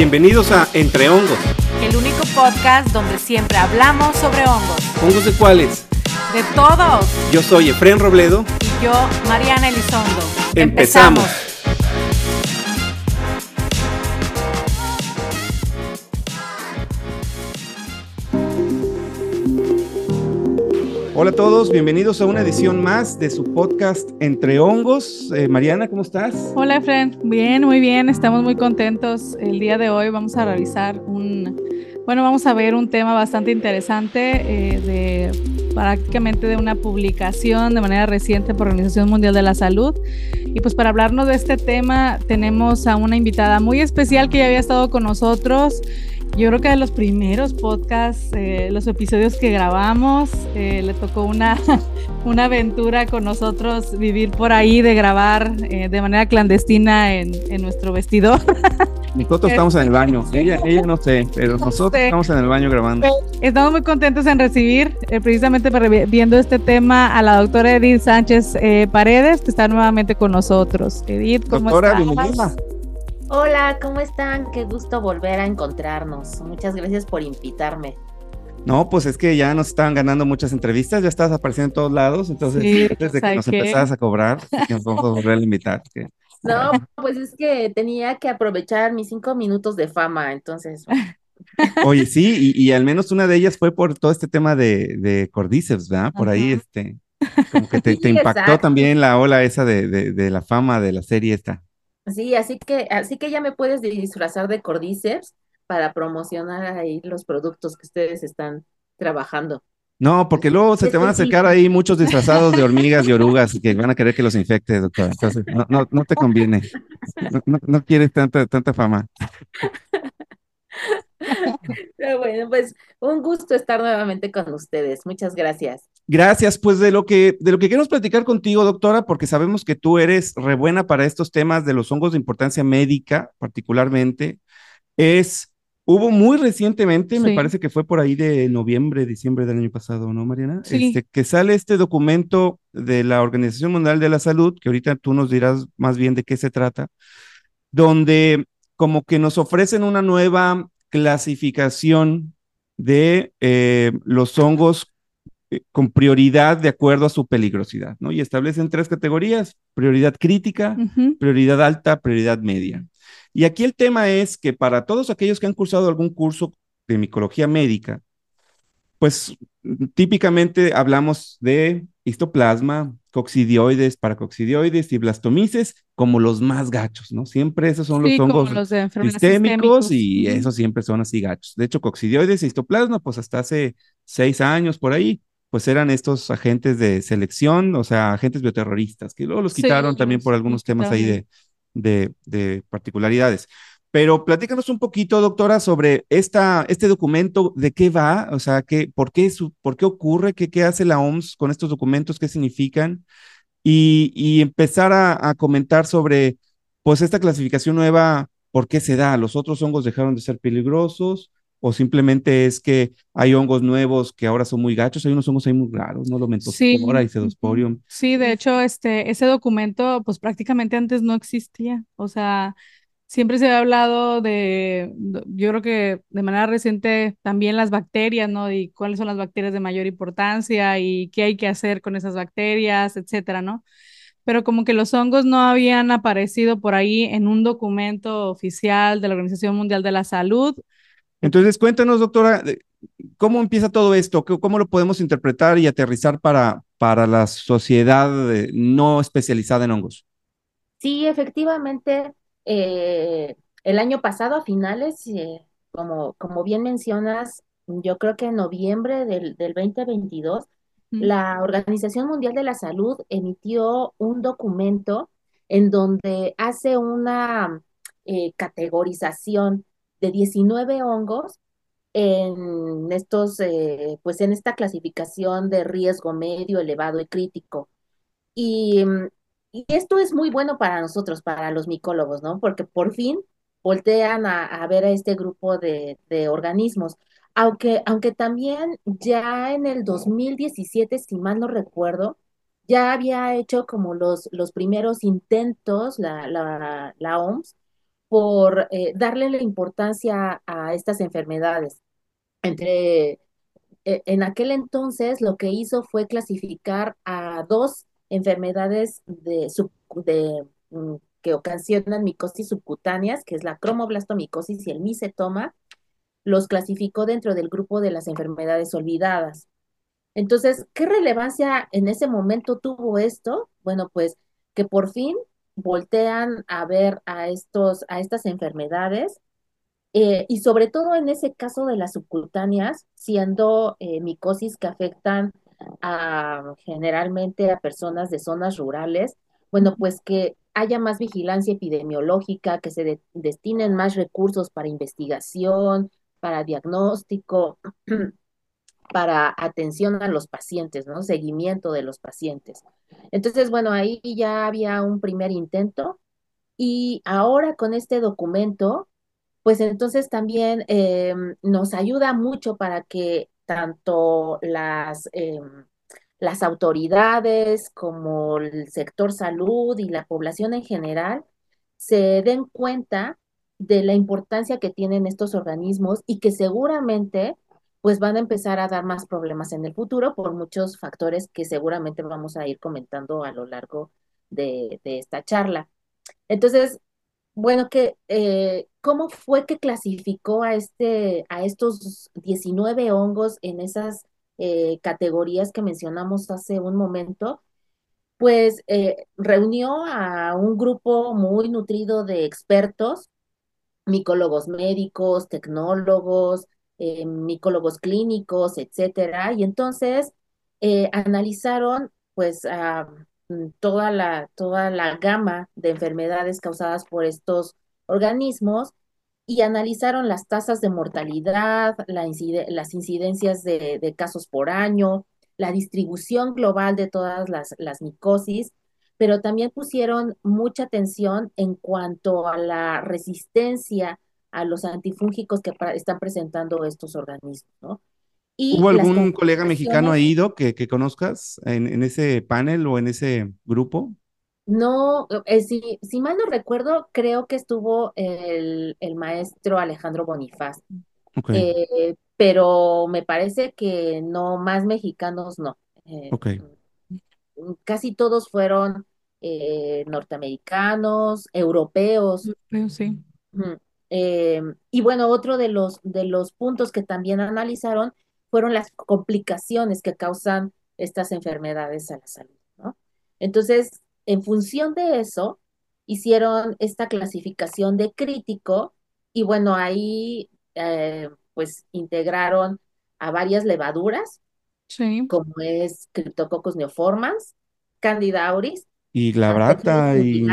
Bienvenidos a Entre Hongos. El único podcast donde siempre hablamos sobre hongos. ¿Hongos de cuáles? De todos. Yo soy Efren Robledo. Y yo, Mariana Elizondo. Empezamos. Hola a todos, bienvenidos a una edición más de su podcast Entre Hongos. Eh, Mariana, ¿cómo estás? Hola, Efren. Bien, muy bien. Estamos muy contentos. El día de hoy vamos a realizar un, bueno, vamos a ver un tema bastante interesante eh, de prácticamente de una publicación de manera reciente por Organización Mundial de la Salud. Y pues para hablarnos de este tema tenemos a una invitada muy especial que ya había estado con nosotros yo creo que de los primeros podcasts, eh, los episodios que grabamos, eh, le tocó una, una aventura con nosotros vivir por ahí, de grabar eh, de manera clandestina en, en nuestro vestidor. Nosotros estamos en el baño, ella, ella no sé, pero nosotros estamos en el baño grabando. Estamos muy contentos en recibir, precisamente viendo este tema, a la doctora Edith Sánchez Paredes, que está nuevamente con nosotros. Edith, ¿cómo doctora, estás? bienvenida. Hola, ¿cómo están? Qué gusto volver a encontrarnos. Muchas gracias por invitarme. No, pues es que ya nos estaban ganando muchas entrevistas, ya estás apareciendo en todos lados, entonces Sí, antes de que ¿sabes nos qué? empezaras a cobrar, que nos vamos a volver a invitar. que- No, pues es que tenía que aprovechar mis cinco minutos de fama, entonces. Oye, sí, y, y al menos una de ellas fue por todo este tema de, de Cordyceps, ¿verdad? Por ahí, este, como que te, Sí, te impactó exacto. también la ola esa de, de, de la fama de la serie esta. Sí, así que, así que ya me puedes disfrazar de Cordyceps para promocionar ahí los productos que ustedes están trabajando. No, porque luego se te van a acercar ahí muchos disfrazados de hormigas y orugas que van a querer que los infecte, doctora. Entonces, no, no, no te conviene. No, no, no quieres tanta, tanta fama. Pero bueno, pues un gusto estar nuevamente con ustedes. Muchas gracias. Gracias, pues de lo que de lo que queremos platicar contigo, doctora, porque sabemos que tú eres re buena para estos temas de los hongos de importancia médica, particularmente, es hubo muy recientemente, me parece que fue por ahí de noviembre, diciembre del año pasado, ¿no, Mariana? Sí. Este, que sale este documento de la Organización Mundial de la Salud, que ahorita tú nos dirás más bien de qué se trata, donde como que nos ofrecen una nueva clasificación de eh, los hongos eh, con prioridad de acuerdo a su peligrosidad, ¿no? Y establecen tres categorías, prioridad crítica, prioridad alta, prioridad media. Y aquí el tema es que para todos aquellos que han cursado algún curso de micología médica, pues típicamente hablamos de histoplasma, coccidioides, paracoccidioides y blastomices como los más gachos, ¿no? Siempre esos son los Sí, hongos los sistémicos y esos siempre son así gachos. De hecho, coccidioides y histoplasma, pues hasta hace seis años por ahí, pues eran estos agentes de selección, o sea, agentes bioterroristas, que luego los Sí, quitaron también los- por algunos temas ahí de, de, de particularidades. Pero platícanos un poquito, doctora, sobre esta, este documento, de qué va, o sea, qué, por, qué su- por qué ocurre, qué, qué hace la OMS con estos documentos, qué significan, y, y empezar a, a comentar sobre, pues, esta clasificación nueva, por qué se da, los otros hongos dejaron de ser peligrosos, o simplemente es que hay hongos nuevos que ahora son muy gachos, hay unos hongos ahí muy raros, ¿no? Lo mentospora y ujú. cedosporium. Sí, de hecho, este, ese documento, pues prácticamente antes no existía. O sea, siempre se había hablado de, yo creo que de manera reciente también las bacterias, ¿no? Y cuáles son las bacterias de mayor importancia y qué hay que hacer con esas bacterias, etcétera, ¿no? Pero como que los hongos no habían aparecido por ahí en un documento oficial de la Organización Mundial de la Salud. Entonces, cuéntanos, doctora, ¿cómo empieza todo esto? ¿Cómo cómo lo podemos interpretar y aterrizar para, para la sociedad eh, no especializada en hongos? Sí, efectivamente, eh, el año pasado, a finales, eh, como, como bien mencionas, yo creo que en noviembre del, del 2022, Ujú. la Organización Mundial de la Salud emitió un documento en donde hace una eh, categorización de 19 hongos en estos, eh, pues en esta clasificación de riesgo medio, elevado y crítico. Y, mm, y esto es muy bueno para nosotros, para los micólogos, ¿no? Porque por fin voltean a, ver a este grupo de, de organismos. Aunque, aunque también ya en el 2017, si mal no recuerdo, ya había hecho como los, los primeros intentos la, la, la OMS por eh, darle la importancia a estas enfermedades. Entre, eh, en aquel entonces lo que hizo fue clasificar a dos enfermedades de, de mm, que ocasionan micosis subcutáneas, que es la cromoblastomicosis y el micetoma, los clasificó dentro del grupo de las enfermedades olvidadas. Entonces, ¿qué relevancia en ese momento tuvo esto? Bueno, pues que por fin voltean a ver a, estos, a estas enfermedades eh, y sobre todo en ese caso de las subcutáneas, siendo eh, micosis que afectan generalmente a personas de zonas rurales, bueno, pues que haya más vigilancia epidemiológica, que se destinen más recursos para investigación, para diagnóstico, para atención a los pacientes, ¿no? Seguimiento de los pacientes. Entonces, bueno, ahí ya había un primer intento y ahora con este documento, pues entonces también eh, nos ayuda mucho para que tanto las, eh, las autoridades como el sector salud y la población en general se den cuenta de la importancia que tienen estos organismos y que seguramente pues van a empezar a dar más problemas en el futuro por muchos factores que seguramente vamos a ir comentando a lo largo de, esta charla. Entonces, bueno, que, eh, ¿cómo fue que clasificó a, este, a estos 19 hongos en esas eh, categorías que mencionamos hace un momento? Pues eh, reunió a un grupo muy nutrido de expertos, micólogos médicos, tecnólogos, eh, micólogos clínicos, etcétera, y entonces analizaron pues mm, toda la, toda la gama de enfermedades causadas por estos organismos y analizaron las tasas de mortalidad, las incidencias de, casos por año, la distribución global de todas las, las micosis, pero también pusieron mucha atención en cuanto a la resistencia a los antifúngicos que están presentando estos organismos, ¿no? ¿Hubo algún colega mexicano ahí, ido que, que conozcas en, ese panel o en ese grupo? No, eh, si, si, mal no recuerdo, creo que estuvo el, maestro Alejandro Bonifaz. Eh, pero me parece que no, más mexicanos no. Eh, mm, casi todos fueron norteamericanos, europeos. sí. Eh, y bueno, otro de los, de los puntos que también analizaron fueron las complicaciones que causan estas enfermedades a la salud, ¿no? Entonces, en función de eso, hicieron esta clasificación de crítico y bueno, ahí eh, pues integraron a varias levaduras, como es Cryptococcus neoformans, Candida auris, y Glabrata y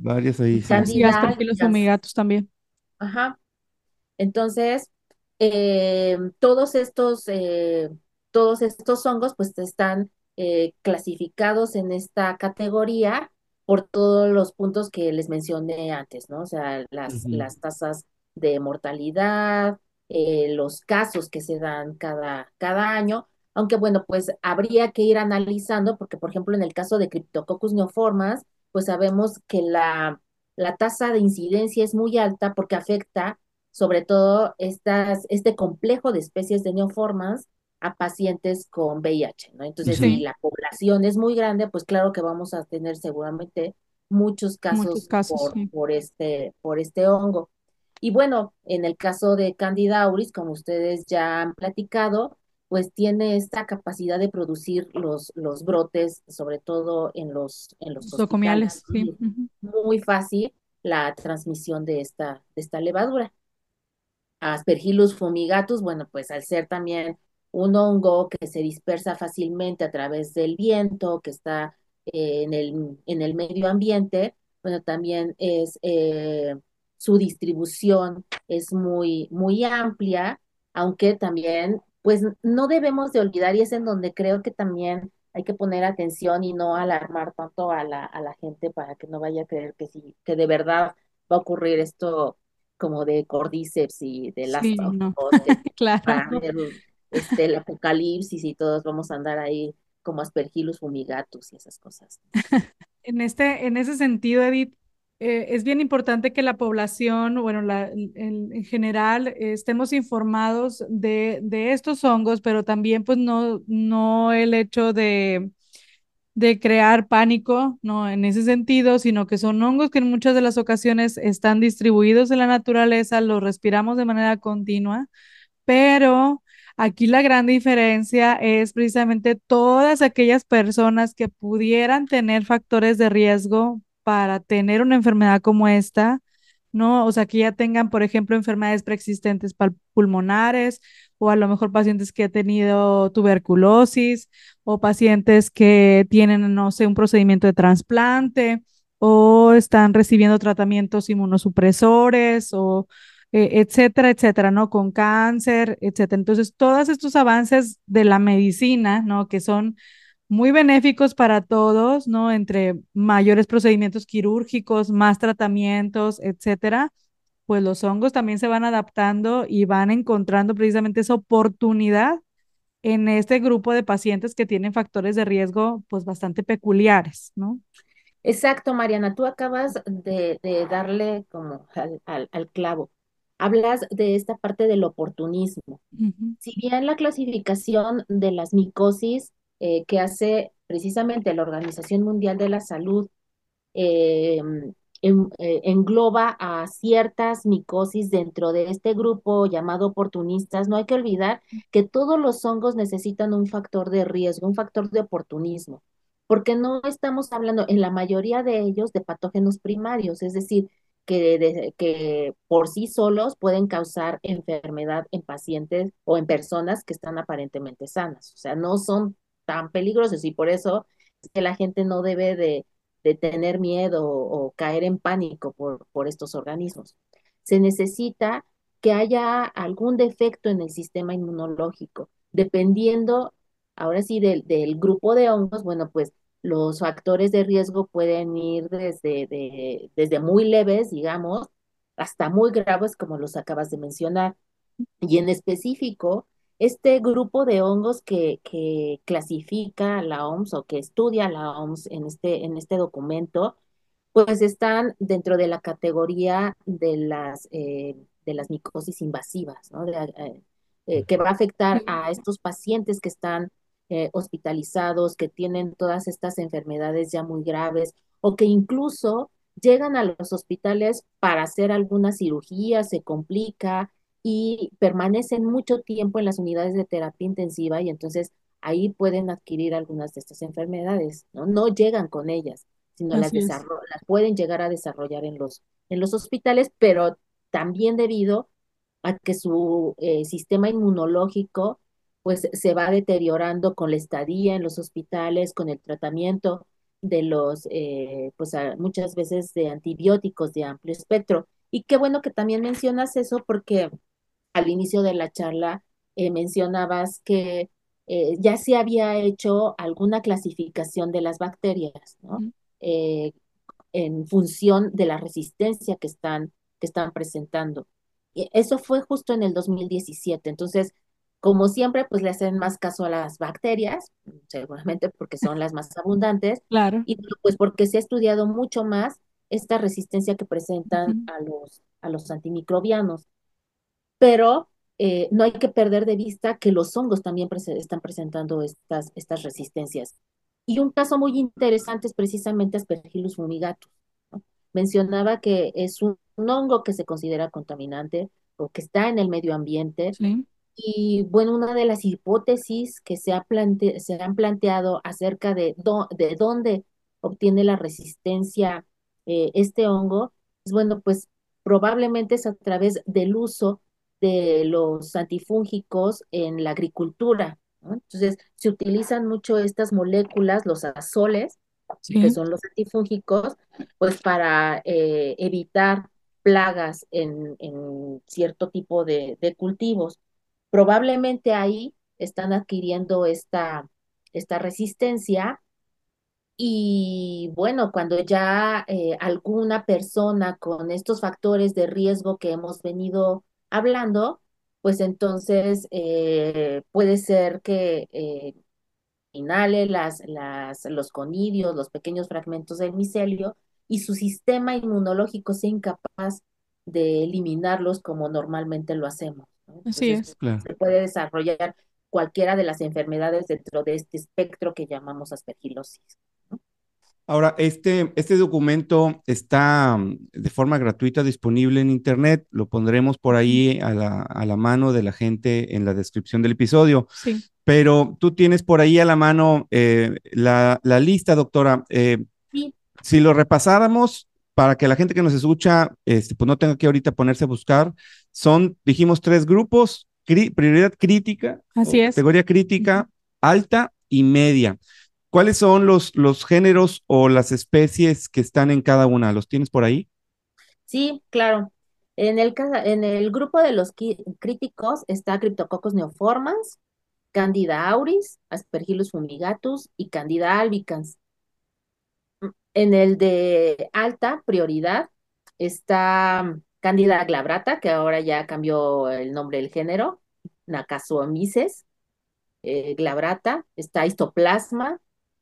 varias ahí. Y Aspergillus fumigatus también. Ajá. Entonces, eh, todos estos, eh, todos estos hongos pues están eh, clasificados en esta categoría por todos los puntos que les mencioné antes, ¿no? O sea, las, las tasas de mortalidad, los casos que se dan cada, cada año, aunque bueno, pues habría que ir analizando, porque por ejemplo en el caso de Cryptococcus neoformas, pues sabemos que la, la tasa de incidencia es muy alta porque afecta sobre todo estas, este complejo de especies de neoformas a pacientes con VIH, ¿no? Entonces, si la población es muy grande, pues claro que vamos a tener seguramente muchos casos, por, este, por este hongo. Y bueno, en el caso de Candida auris, como ustedes ya han platicado, pues tiene esta capacidad de producir los, los brotes, sobre todo en los, en los nosocomiales, sí. Muy fácil la transmisión de esta, de esta levadura. Aspergillus fumigatus, bueno, pues al ser también un hongo que se dispersa fácilmente a través del viento, que está eh, en, el, en el medio ambiente, bueno, también es eh, su distribución es muy, muy amplia, aunque también pues no debemos de olvidar, y es en donde creo que también hay que poner atención y no alarmar tanto a la, a la gente para que no vaya a creer que sí, que de verdad va a ocurrir esto como de Cordyceps y de las claro. Este, el apocalipsis y todos vamos a andar ahí como aspergillus fumigatus y esas cosas. en este, en ese sentido, Edith, eh, es bien importante que la población, bueno, la, en, en, general, eh, estemos informados de, de, estos hongos, pero también pues no, no el hecho de, de crear pánico, no en ese sentido, sino que son hongos que en muchas de las ocasiones están distribuidos en la naturaleza, los respiramos de manera continua, pero aquí la gran diferencia es precisamente todas aquellas personas que pudieran tener factores de riesgo para tener una enfermedad como esta, ¿no? O sea, que ya tengan, por ejemplo, enfermedades preexistentes pulmonares o a lo mejor pacientes que han tenido tuberculosis o pacientes que tienen, no sé, un procedimiento de trasplante o están recibiendo tratamientos inmunosupresores o eh, etcétera, etcétera, ¿no? Con cáncer, etcétera. Entonces, todos estos avances de la medicina, ¿no? Que son muy benéficos para todos, ¿no? Entre mayores procedimientos quirúrgicos, más tratamientos, etcétera, pues los hongos también se van adaptando y van encontrando precisamente esa oportunidad en este grupo de pacientes que tienen factores de riesgo, pues bastante peculiares, ¿no? Exacto, Mariana, tú acabas de, de darle como al, al, al, clavo. Hablas de esta parte del oportunismo. Uh -huh. Si bien la clasificación de las micosis eh, que hace precisamente la Organización Mundial de la Salud eh, en, eh, engloba a ciertas micosis dentro de este grupo llamado oportunistas, no hay que olvidar que todos los hongos necesitan un factor de riesgo, un factor de oportunismo, porque no estamos hablando en la mayoría de ellos de patógenos primarios, es decir, que, por sí solos pueden causar enfermedad en pacientes o en personas que están aparentemente sanas, o sea, no son tan peligrosos y por eso es que la gente no debe de, de tener miedo o, o, caer en pánico por, por estos organismos. Se necesita que haya algún defecto en el sistema inmunológico, dependiendo, ahora sí, del, del grupo de hongos, bueno, pues los factores de riesgo pueden ir desde, de, desde muy leves, digamos, hasta muy graves, como los acabas de mencionar. Y en específico, este grupo de hongos que, que, clasifica la OMS o que estudia la OMS en este, en este documento, pues están dentro de la categoría de las, eh, de las micosis invasivas, ¿no? eh, eh, que va a afectar a estos pacientes que están hospitalizados, que tienen todas estas enfermedades ya muy graves o que incluso llegan a los hospitales para hacer alguna cirugía, se complica, y permanecen mucho tiempo en las unidades de terapia intensiva y entonces ahí pueden adquirir algunas de estas enfermedades, ¿no? No llegan con ellas, sino las, las, pueden llegar a desarrollar en los, en los hospitales, pero también debido a que su eh, sistema inmunológico pues se va deteriorando con la estadía en los hospitales, con el tratamiento de los, eh, pues muchas veces de antibióticos de amplio espectro. Y qué bueno que también mencionas eso porque al inicio de la charla eh, mencionabas que eh, ya se había hecho alguna clasificación de las bacterias, ¿no? Eh, en función de la resistencia que están, que están presentando. Y eso fue justo en el 2017. Entonces, como siempre, pues le hacen más caso a las bacterias, seguramente porque son las más abundantes. Claro. Y pues porque se ha estudiado mucho más esta resistencia que presentan a, los, a los antimicrobianos pero eh, no hay que perder de vista que los hongos también pre están presentando estas, estas resistencias. Y un caso muy interesante es precisamente Aspergillus fumigatus. ¿no? Mencionaba que es un, un, hongo que se considera contaminante o que está en el medio ambiente. Sí. Y bueno, una de las hipótesis que se, ha plante se han planteado acerca de, de dónde obtiene la resistencia eh, este hongo, es bueno, pues probablemente es a través del uso de los antifúngicos en la agricultura. ¿no? Entonces, se utilizan mucho estas moléculas, los azoles, sí. que son los antifúngicos, pues para eh, evitar plagas en, en cierto tipo de, de, cultivos. Probablemente ahí están adquiriendo esta, esta resistencia y bueno, cuando ya eh, alguna persona con estos factores de riesgo que hemos venido hablando, pues entonces eh, puede ser que eh, inhale las, las, los conidios, los pequeños fragmentos del micelio y su sistema inmunológico sea incapaz de eliminarlos como normalmente lo hacemos. Así es. Claro. Se puede desarrollar cualquiera de las enfermedades dentro de este espectro que llamamos aspergilosis. Ahora, este, este documento está mm, de forma gratuita disponible en Internet. Lo pondremos por ahí a la, a la mano de la gente en la descripción del episodio. Sí. Pero tú tienes por ahí a la mano eh, la, la lista, doctora. Eh, Sí. si lo repasáramos para que la gente que nos escucha, este, pues no tenga que ahorita ponerse a buscar, son, dijimos, tres grupos, cri- prioridad crítica, Así es. categoría crítica, alta y media. ¿Cuáles son los, los géneros o las especies que están en cada una? ¿Los tienes por ahí? Sí, claro. En el, en el grupo de los críticos está Cryptococcus neoformans, Candida auris, Aspergillus fumigatus y Candida albicans. En el de alta prioridad está Candida glabrata, que ahora ya cambió el nombre del género, Nacasuomices, eh, glabrata, está histoplasma,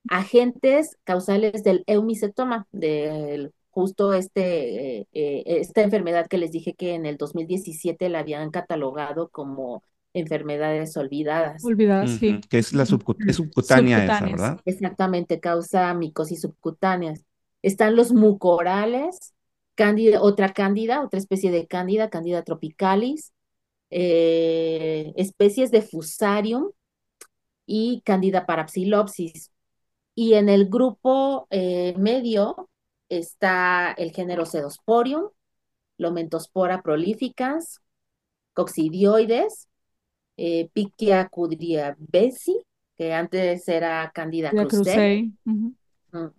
agentes causales del eumicetoma, del justo este, eh, eh, esta enfermedad que les dije que en el 2017 la habían catalogado como enfermedades olvidadas. Olvidada, sí. Que es la subcu- es subcutánea esa, Subcutáneas. ¿verdad? Exactamente, causa micosis subcutáneas. Están los mucorales, cándida, otra cándida, otra especie de cándida, cándida tropicalis, eh, especies de fusarium y cándida parapsilopsis. Y en el grupo eh, medio está el género Cedosporium, Lomentospora prolificans, Coccidioides, eh, Pichia cudriavesi, que antes era Candida.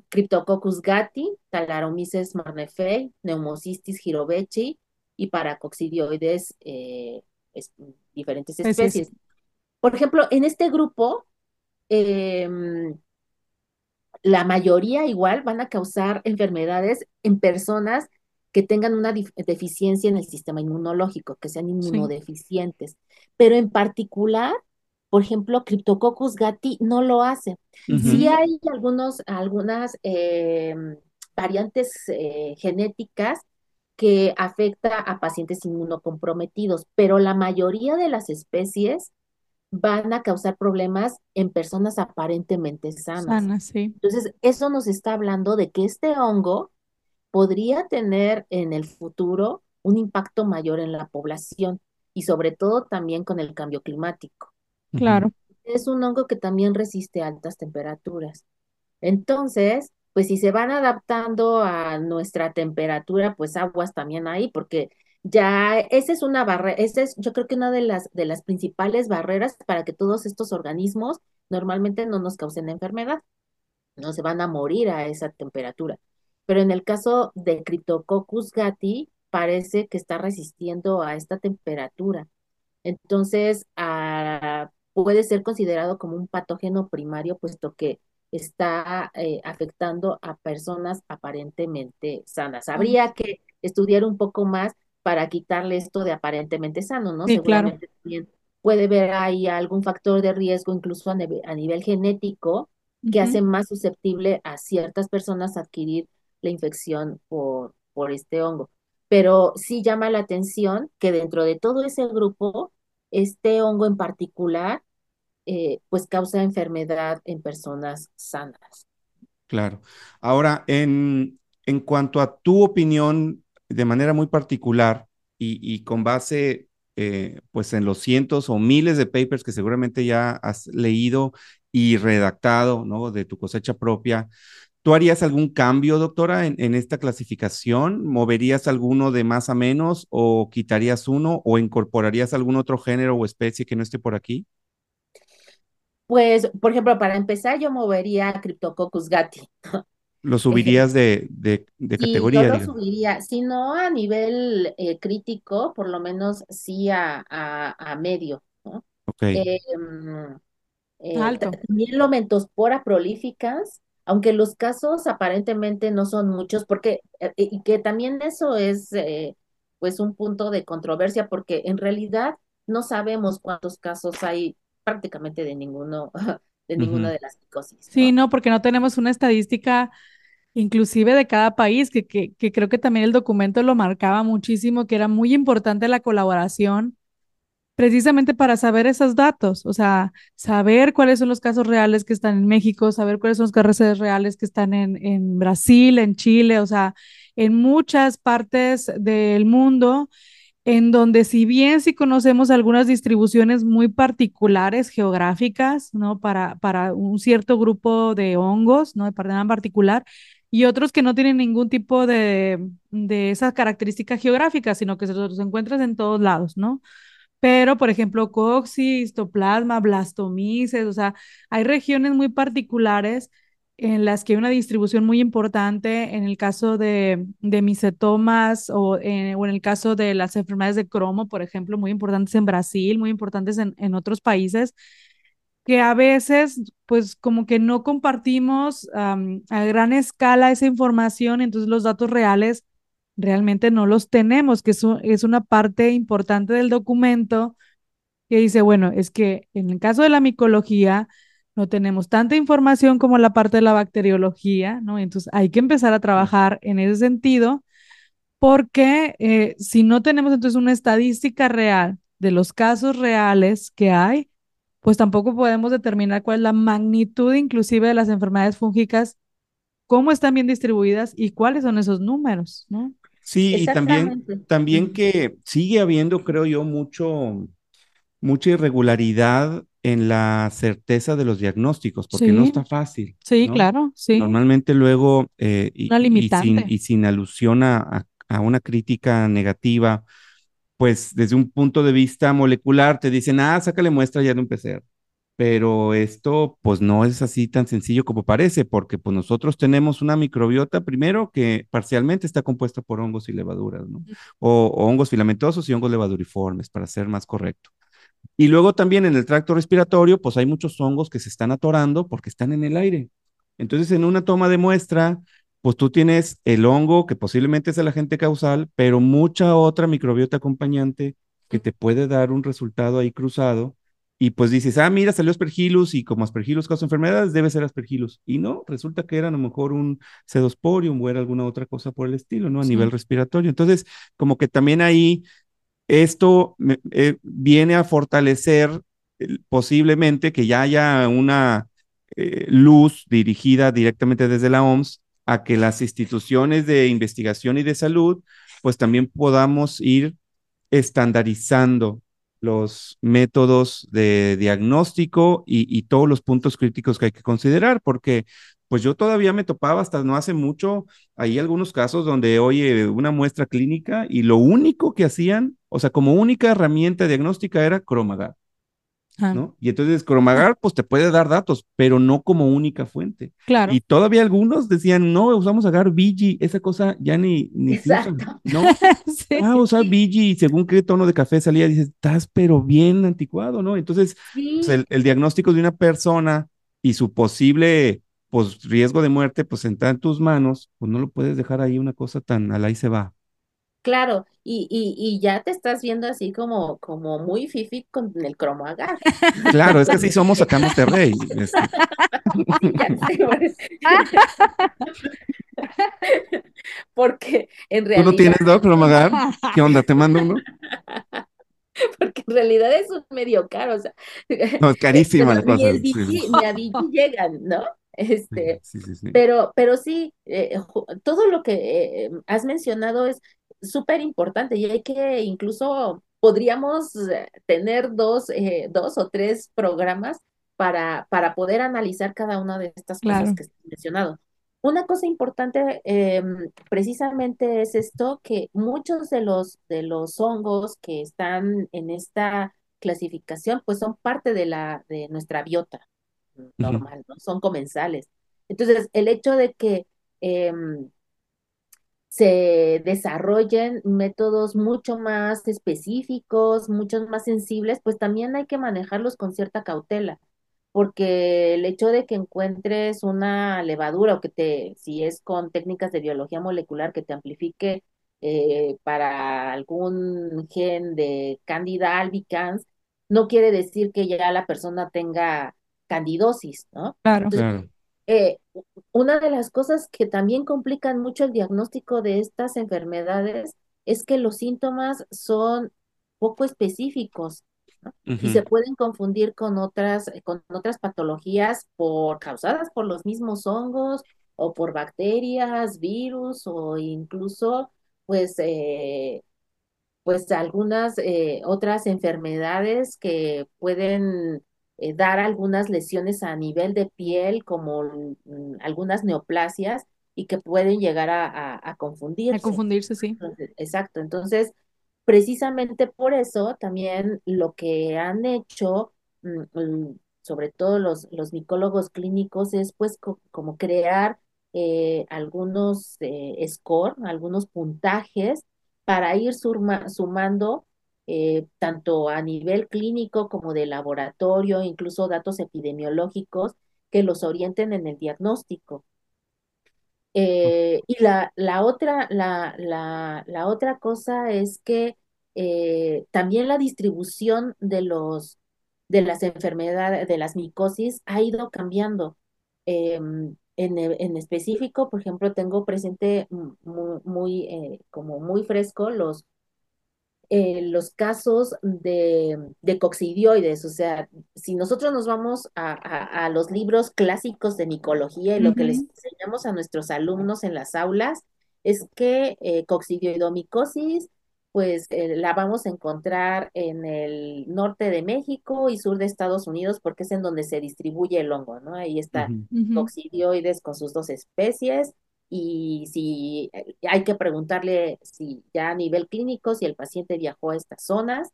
Cryptococcus gatti, Talaromyces marnefei, Pneumocystis girovechi y Paracoccidioides, eh, es- diferentes Especies. Por ejemplo, en este grupo, em, la mayoría igual van a causar enfermedades en personas que tengan una deficiencia en el sistema inmunológico, que sean inmunodeficientes. Pero en particular, por ejemplo, Cryptococcus gatti no lo hace. Ujú. Sí hay algunos, algunas eh, variantes eh, genéticas que afecta a pacientes inmunocomprometidos, pero la mayoría de las especies van a causar problemas en personas aparentemente sanas. Sana, sí. Entonces, eso nos está hablando de que este hongo podría tener en el futuro un impacto mayor en la población y sobre todo también con el cambio climático. Claro. Es un hongo que también resiste altas temperaturas. Entonces, pues si se van adaptando a nuestra temperatura, pues aguas también ahí, porque ya esa es una barrera, esa es yo creo que una de las, de las principales barreras para que todos estos organismos normalmente no nos causen enfermedad, no se van a morir a esa temperatura. Pero en el caso de Cryptococcus gatti, parece que está resistiendo a esta temperatura. Entonces, ah, puede ser considerado como un patógeno primario, puesto que está eh, afectando a personas aparentemente sanas. Habría que estudiar un poco más para quitarle esto de aparentemente sano, ¿no? Sí, claro. Seguramente también puede haber ahí algún factor de riesgo, incluso a, neve- a nivel genético, que hace más susceptible a ciertas personas adquirir la infección por, por este hongo. Pero sí llama la atención que dentro de todo ese grupo, este hongo en particular, eh, pues causa enfermedad en personas sanas. Claro. Ahora, en, en cuanto a tu opinión, de manera muy particular y, y con base eh, pues en los cientos o miles de papers que seguramente ya has leído y redactado, ¿no? De tu cosecha propia, ¿tú harías algún cambio, doctora, en, en esta clasificación? ¿Moverías alguno de más a menos o quitarías uno o incorporarías algún otro género o especie que no esté por aquí? Pues, por ejemplo, para empezar, yo movería a Cryptococcus gatti. ¿Lo subirías de, de, de Sí, yo categoría, lo digamos? subiría, si no a nivel eh, crítico, por lo menos sí a, a, a medio, ¿no? Ok. Eh, eh, Alto. ta- también Lomentospora prolificans, aunque los casos aparentemente no son muchos, porque, eh, y que también eso es eh, pues un punto de controversia, porque en realidad no sabemos cuántos casos hay prácticamente de ninguno, de ninguna de las psicosis, Sí, ¿no? no, porque no tenemos una estadística inclusive de cada país, que, que, que creo que también el documento lo marcaba muchísimo, que era muy importante la colaboración precisamente para saber esos datos, o sea, saber cuáles son los casos reales que están en México, saber cuáles son los casos reales que están en, en Brasil, en Chile, o sea, en muchas partes del mundo, en donde si bien sí conocemos algunas distribuciones muy particulares geográficas, ¿no? Para, para un cierto grupo de hongos, ¿no? De en particular, y otros que no tienen ningún tipo de, de esas características geográficas, sino que se los encuentras en todos lados, ¿no? Pero, por ejemplo, coxi, histoplasma, blastomices, o sea, hay regiones muy particulares en las que hay una distribución muy importante en el caso de, de misetomas o, eh, o, en el caso de las enfermedades de cromo, por ejemplo, muy importantes en Brasil, muy importantes en, en otros países, que a veces, pues como que no compartimos a gran escala esa información, entonces los datos reales realmente no los tenemos, que es una parte importante del documento que dice, bueno, es que en el caso de la micología no tenemos tanta información como la parte de la bacteriología, ¿no? Entonces hay que empezar a trabajar en ese sentido porque eh, si no tenemos entonces una estadística real de los casos reales que hay, pues tampoco podemos determinar cuál es la magnitud inclusive de las enfermedades fúngicas, cómo están bien distribuidas y cuáles son esos números, ¿no? Sí, y también, también que sigue habiendo, creo yo, mucho, mucha irregularidad en la certeza de los diagnósticos, porque no está fácil. Sí, claro, sí. Normalmente luego, eh, y, y, sin, alusión a, a, una crítica negativa, pues desde un punto de vista molecular te dicen, ah, sácale muestra ya de un PCR pero esto pues no es así tan sencillo como parece, porque pues nosotros tenemos una microbiota primero que parcialmente está compuesta por hongos y levaduras, ¿no? O, hongos filamentosos y hongos levaduriformes, para ser más correcto. Y luego también en el tracto respiratorio, pues hay muchos hongos que se están atorando porque están en el aire. Entonces, en una toma de muestra, pues tú tienes el hongo que posiblemente es el agente causal, pero mucha otra microbiota acompañante que te puede dar un resultado ahí cruzado y pues dices, ah, mira, salió aspergillus y como aspergillus causa enfermedades, debe ser aspergillus. Y no, resulta que era a lo mejor un cedosporium o era alguna otra cosa por el estilo, ¿no? A nivel respiratorio. Entonces, como que también ahí esto eh, viene a fortalecer posiblemente que ya haya una eh, luz dirigida directamente desde la OMS a que las instituciones de investigación y de salud, pues también podamos ir estandarizando los métodos de diagnóstico y, todos los puntos críticos que hay que considerar, porque pues yo todavía me topaba hasta no hace mucho, hay algunos casos donde, oye, una muestra clínica y lo único que hacían, o sea, como única herramienta diagnóstica era Cromagar. ¿no? Y entonces Cromagar, pues te puede dar datos, pero no como única fuente. Claro. Y todavía algunos decían, no, usamos agar BG, esa cosa ya ni, ni se usa, ¿no? sí. Ah, usar BG, según qué tono de café salía, dices, estás pero bien anticuado, ¿no? Entonces, pues, el, el, diagnóstico de una persona y su posible pues, riesgo de muerte, pues está en tus manos, pues no lo puedes dejar ahí una cosa tan al ahí se va. Claro, y, y, y, ya te estás viendo así como, como muy fifi con el cromo agar. Claro, es que así somos acá en Monterrey. Este. Porque en realidad. ¿Tú no tienes dos cromo agar? ¿Qué onda? ¿Te mando uno? Porque en realidad es un medio caro, o sea. No, es carísima la cosa. Sí. ni a llegan, ¿no? Este, sí, sí, sí, Pero, pero sí, eh, todo lo que eh, has mencionado es súper importante y hay que incluso podríamos eh, tener dos, eh, dos o tres programas para, para poder analizar cada una de estas cosas que he mencionado. Una cosa importante em, precisamente es esto, que muchos de los, de los hongos que están en esta clasificación, pues son parte de, la, de nuestra biota normal, ¿no? Son comensales. Entonces, el hecho de que em, se desarrollen métodos mucho más específicos, muchos más sensibles, pues también hay que manejarlos con cierta cautela, porque el hecho de que encuentres una levadura o que te, si es con técnicas de biología molecular, que te amplifique eh, para algún gen de Candida albicans, no quiere decir que ya la persona tenga candidosis, ¿no? Claro. eh, una de las cosas que también complican mucho el diagnóstico de estas enfermedades es que los síntomas son poco específicos ¿no? y se pueden confundir con otras, con otras patologías por, causadas por los mismos hongos o por bacterias, virus o incluso pues eh, pues algunas eh, otras enfermedades que pueden eh, dar algunas lesiones a nivel de piel, como mm, algunas neoplasias, y que pueden llegar a, a- a A confundirse. confundirse, sí. Entonces, exacto. Entonces, precisamente por eso también lo que han hecho, mm, mm, sobre todo los, los micólogos clínicos, es pues co- como crear eh, algunos eh, score, algunos puntajes para ir sumando eh, tanto a nivel clínico como de laboratorio, incluso datos epidemiológicos que los orienten en el diagnóstico. Eh, y la, la otra, la, la, la otra cosa es que eh, también la distribución de los, de las enfermedades, de las micosis ha ido cambiando. Em, en, e- en específico, por ejemplo, tengo presente muy, muy, como muy fresco los eh, los casos de, de coccidioides, o sea, si nosotros nos vamos a, a- a los libros clásicos de micología y lo que les enseñamos a nuestros alumnos en las aulas es que eh, coccidioidomicosis, pues eh, la vamos a encontrar en el norte de México y sur de Estados Unidos porque es en donde se distribuye el hongo, ¿no? Ahí está coccidioides con sus dos especies y si eh, hay que preguntarle si ya a nivel clínico, si el paciente viajó a estas zonas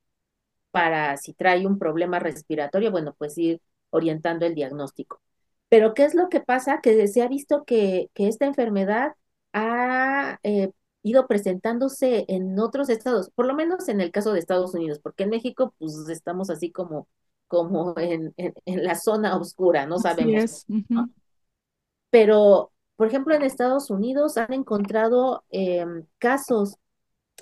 para si trae un problema respiratorio, bueno, pues ir orientando el diagnóstico. Pero ¿qué es lo que pasa? Que se ha visto que, que esta enfermedad ha eh, ido presentándose en otros estados, por lo menos en el caso de Estados Unidos, porque en México pues estamos así como, como en, en, en la zona oscura, no Así sabemos. Pero, por ejemplo, en Estados Unidos han encontrado em, casos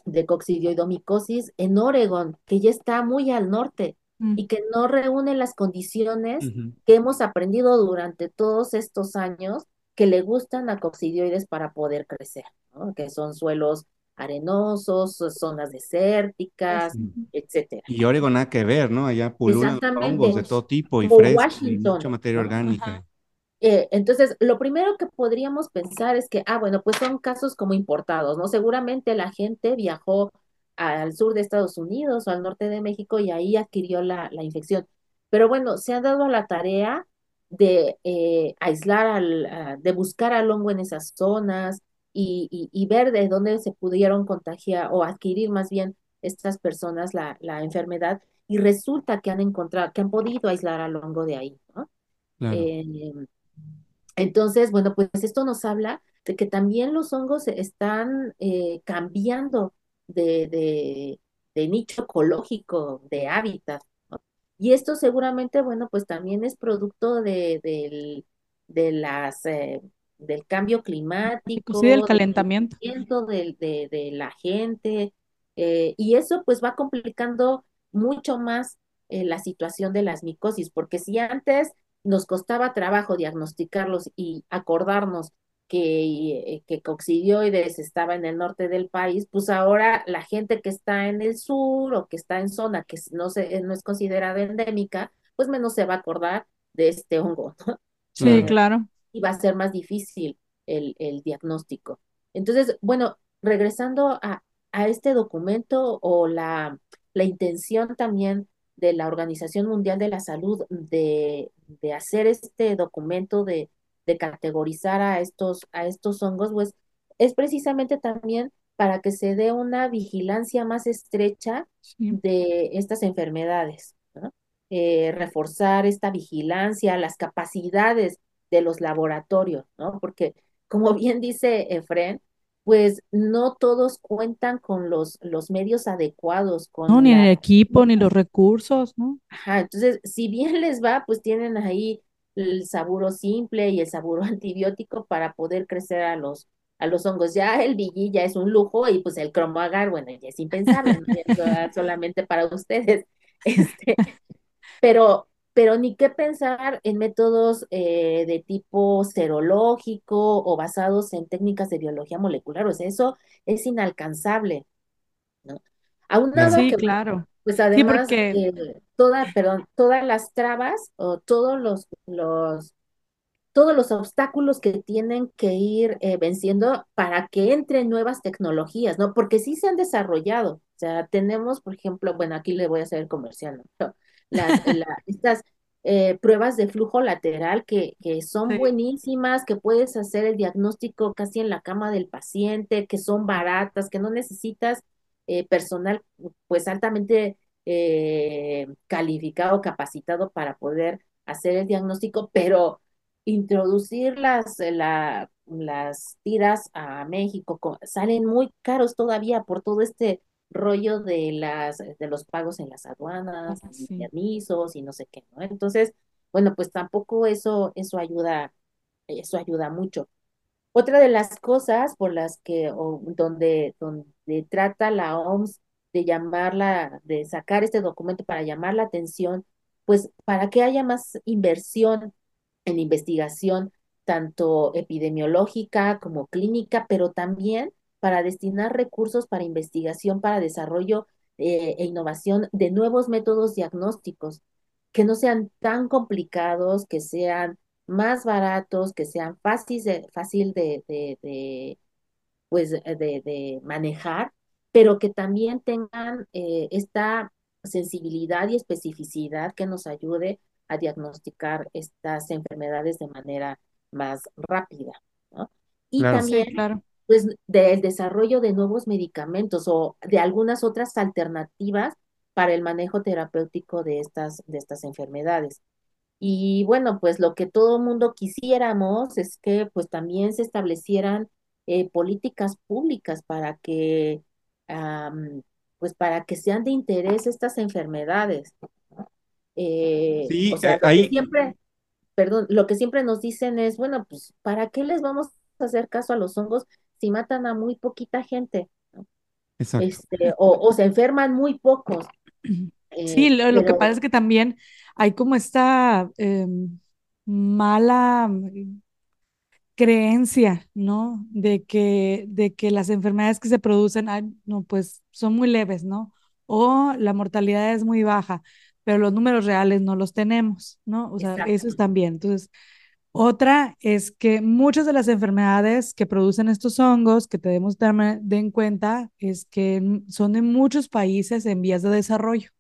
de coccidioidomicosis en Oregon, que ya está muy al norte Mm, y que no reúne las condiciones que hemos aprendido durante todos estos años que le gustan a coccidioides para poder crecer, ¿no? Que son suelos arenosos, zonas desérticas. Mm. etcétera. Y Oregon nada que ver, ¿no? Allá pululan hongos de todo tipo y frescos Washington, materia orgánica. Ajá. Eh, entonces, lo primero que podríamos pensar es que, ah, bueno, pues son casos como importados, ¿no? Seguramente la gente viajó al sur de Estados Unidos o al norte de México y ahí adquirió la, la infección. Pero bueno, se ha dado a la tarea de eh, aislar al, a- de buscar al hongo en esas zonas y, y- y ver de dónde se pudieron contagiar o adquirir más bien estas personas la, la enfermedad. Y resulta que han encontrado, que han podido aislar al hongo de ahí, ¿no? Claro, Eh, entonces, bueno, pues esto nos habla de que también los hongos están eh, cambiando de, de, de nicho ecológico, de hábitat, ¿no? Y esto seguramente, bueno, pues también es producto de, del, de las, eh, del cambio Lógico, Sí, del climático, del calentamiento. del- de, de la gente, eh, y eso pues va complicando mucho más eh, la situación de las micosis, porque si antes nos costaba trabajo diagnosticarlos y acordarnos que, eh, que coccidioides estaba en el norte del país, pues ahora la gente que está en el sur o que está en zona que no, se, no es considerada endémica, pues menos se va a acordar de este hongo, ¿no? Sí, claro. Eh, claro. y va a ser más difícil el, el diagnóstico. Entonces, bueno, regresando a, a este documento o la, la intención también de la Organización Mundial de la Salud de, de hacer este documento de, de categorizar a estos, a estos hongos, pues es precisamente también para que se dé una vigilancia más estrecha Sí. de estas enfermedades, ¿no? Eh, reforzar esta vigilancia, las capacidades de los laboratorios, ¿no? Porque, como bien dice Efren, pues no todos cuentan con los, los medios adecuados, No, con ni el equipo, ni los recursos, ¿no? Ajá, entonces, si bien les va, pues tienen ahí el saburo simple y el saburo antibiótico para poder crecer a los, a los hongos. Ya el Vigui ya es un lujo y pues el cromo agar, bueno, ya es impensable, ¿no? Es solamente para ustedes. Este, pero pero ni qué pensar en métodos eh, de tipo serológico o basados en técnicas de biología molecular, o sea, eso es inalcanzable, ¿no? Aunado Sí, que, claro. pues Sí, además, porque eh, toda, perdón, todas las trabas o todos los, los todos los obstáculos que tienen que ir eh, venciendo para que entren nuevas tecnologías, ¿no? Porque sí se han desarrollado. O sea, tenemos, por ejemplo, bueno, aquí le voy a hacer el comercial, ¿no? Las, la- estas eh, pruebas de flujo lateral que, que son sí, buenísimas, que puedes hacer el diagnóstico casi en la cama del paciente, que son baratas, que no necesitas eh, personal pues altamente eh, calificado, capacitado para poder hacer el diagnóstico, pero introducir las, eh, la- las tiras a México co- salen muy caros todavía por todo este rollo de las de los pagos en las aduanas y sí. permisos y no sé qué, ¿no? Entonces, bueno, pues tampoco eso eso ayuda eso ayuda mucho. Otra de las cosas por las que, o donde, donde trata la OMS de llamarla, de sacar este documento para llamar la atención, pues para que haya más inversión en investigación, tanto epidemiológica como clínica, pero también para destinar recursos para investigación, para desarrollo eh, e innovación de nuevos métodos diagnósticos, que no sean tan complicados, que sean más baratos, que sean fáciles de, fácil de, de, de, pues, de, de manejar, pero que también tengan eh, esta sensibilidad y especificidad que nos ayude a diagnosticar estas enfermedades de manera más rápida, ¿no? Y Claro. Sí, también, claro. Pues, del desarrollo de nuevos medicamentos o de algunas otras alternativas para el manejo terapéutico de estas, de estas enfermedades. Y bueno, pues lo que todo mundo quisiéramos es que pues también se establecieran eh, políticas públicas para que pues para que sean de interés estas enfermedades. Eh, o Sí, sea, eh, ahí, siempre, perdón, lo que siempre nos dicen es, bueno, pues ¿para qué les vamos a hacer caso a los hongos si matan a muy poquita gente? ¿no? exacto. Este, o, o se enferman muy pocos. Sí, Eh, lo, lo que pasa es que también hay como esta em, mala creencia, ¿no? De que, de que las enfermedades que se producen, ay, no, pues son muy leves, ¿no? O la mortalidad es muy baja, pero los números reales no los tenemos, ¿no? O sea, eso es también. Entonces, otra es que muchas de las enfermedades que producen estos hongos, que debemos tener de en cuenta, es que son de muchos países en vías de desarrollo.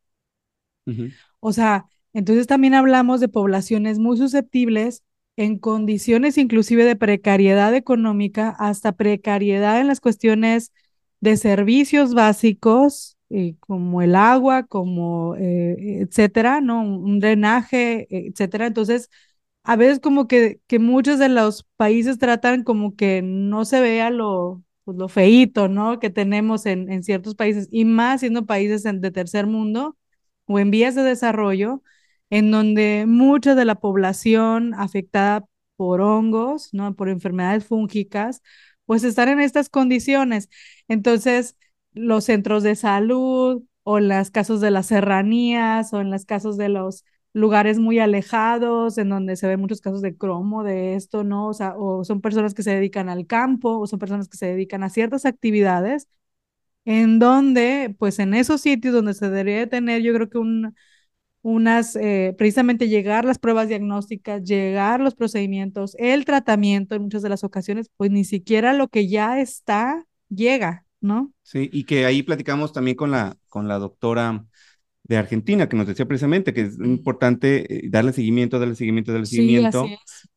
Ujú. O sea, entonces también hablamos de poblaciones muy susceptibles en condiciones inclusive de precariedad económica, hasta precariedad en las cuestiones de servicios básicos, eh, como el agua, como eh, etcétera, ¿no? Un, drenaje, etcétera. Entonces, a veces como que, que muchos de los países tratan como que no se vea lo, pues, lo feíto, ¿no? Que tenemos en, en ciertos países, y más siendo países en- de tercer mundo o en vías de desarrollo, en donde mucha de la población afectada por hongos, ¿no? Por enfermedades fúngicas, pues están en estas condiciones. Entonces, los centros de salud o en los casos de las serranías o en los casos de los lugares muy alejados, en donde se ven muchos casos de cromo, de esto, ¿no? O sea, o son personas que se dedican al campo o son personas que se dedican a ciertas actividades en donde, pues en esos sitios donde se debería tener, yo creo que un, unas, eh, precisamente llegar las pruebas diagnósticas, llegar los procedimientos, el tratamiento en muchas de las ocasiones, pues ni siquiera lo que ya está llega, ¿no? Sí, y que ahí platicamos también con la, con la doctora de Argentina, que nos decía precisamente que es importante eh, darle seguimiento, darle seguimiento, darle Sí, seguimiento,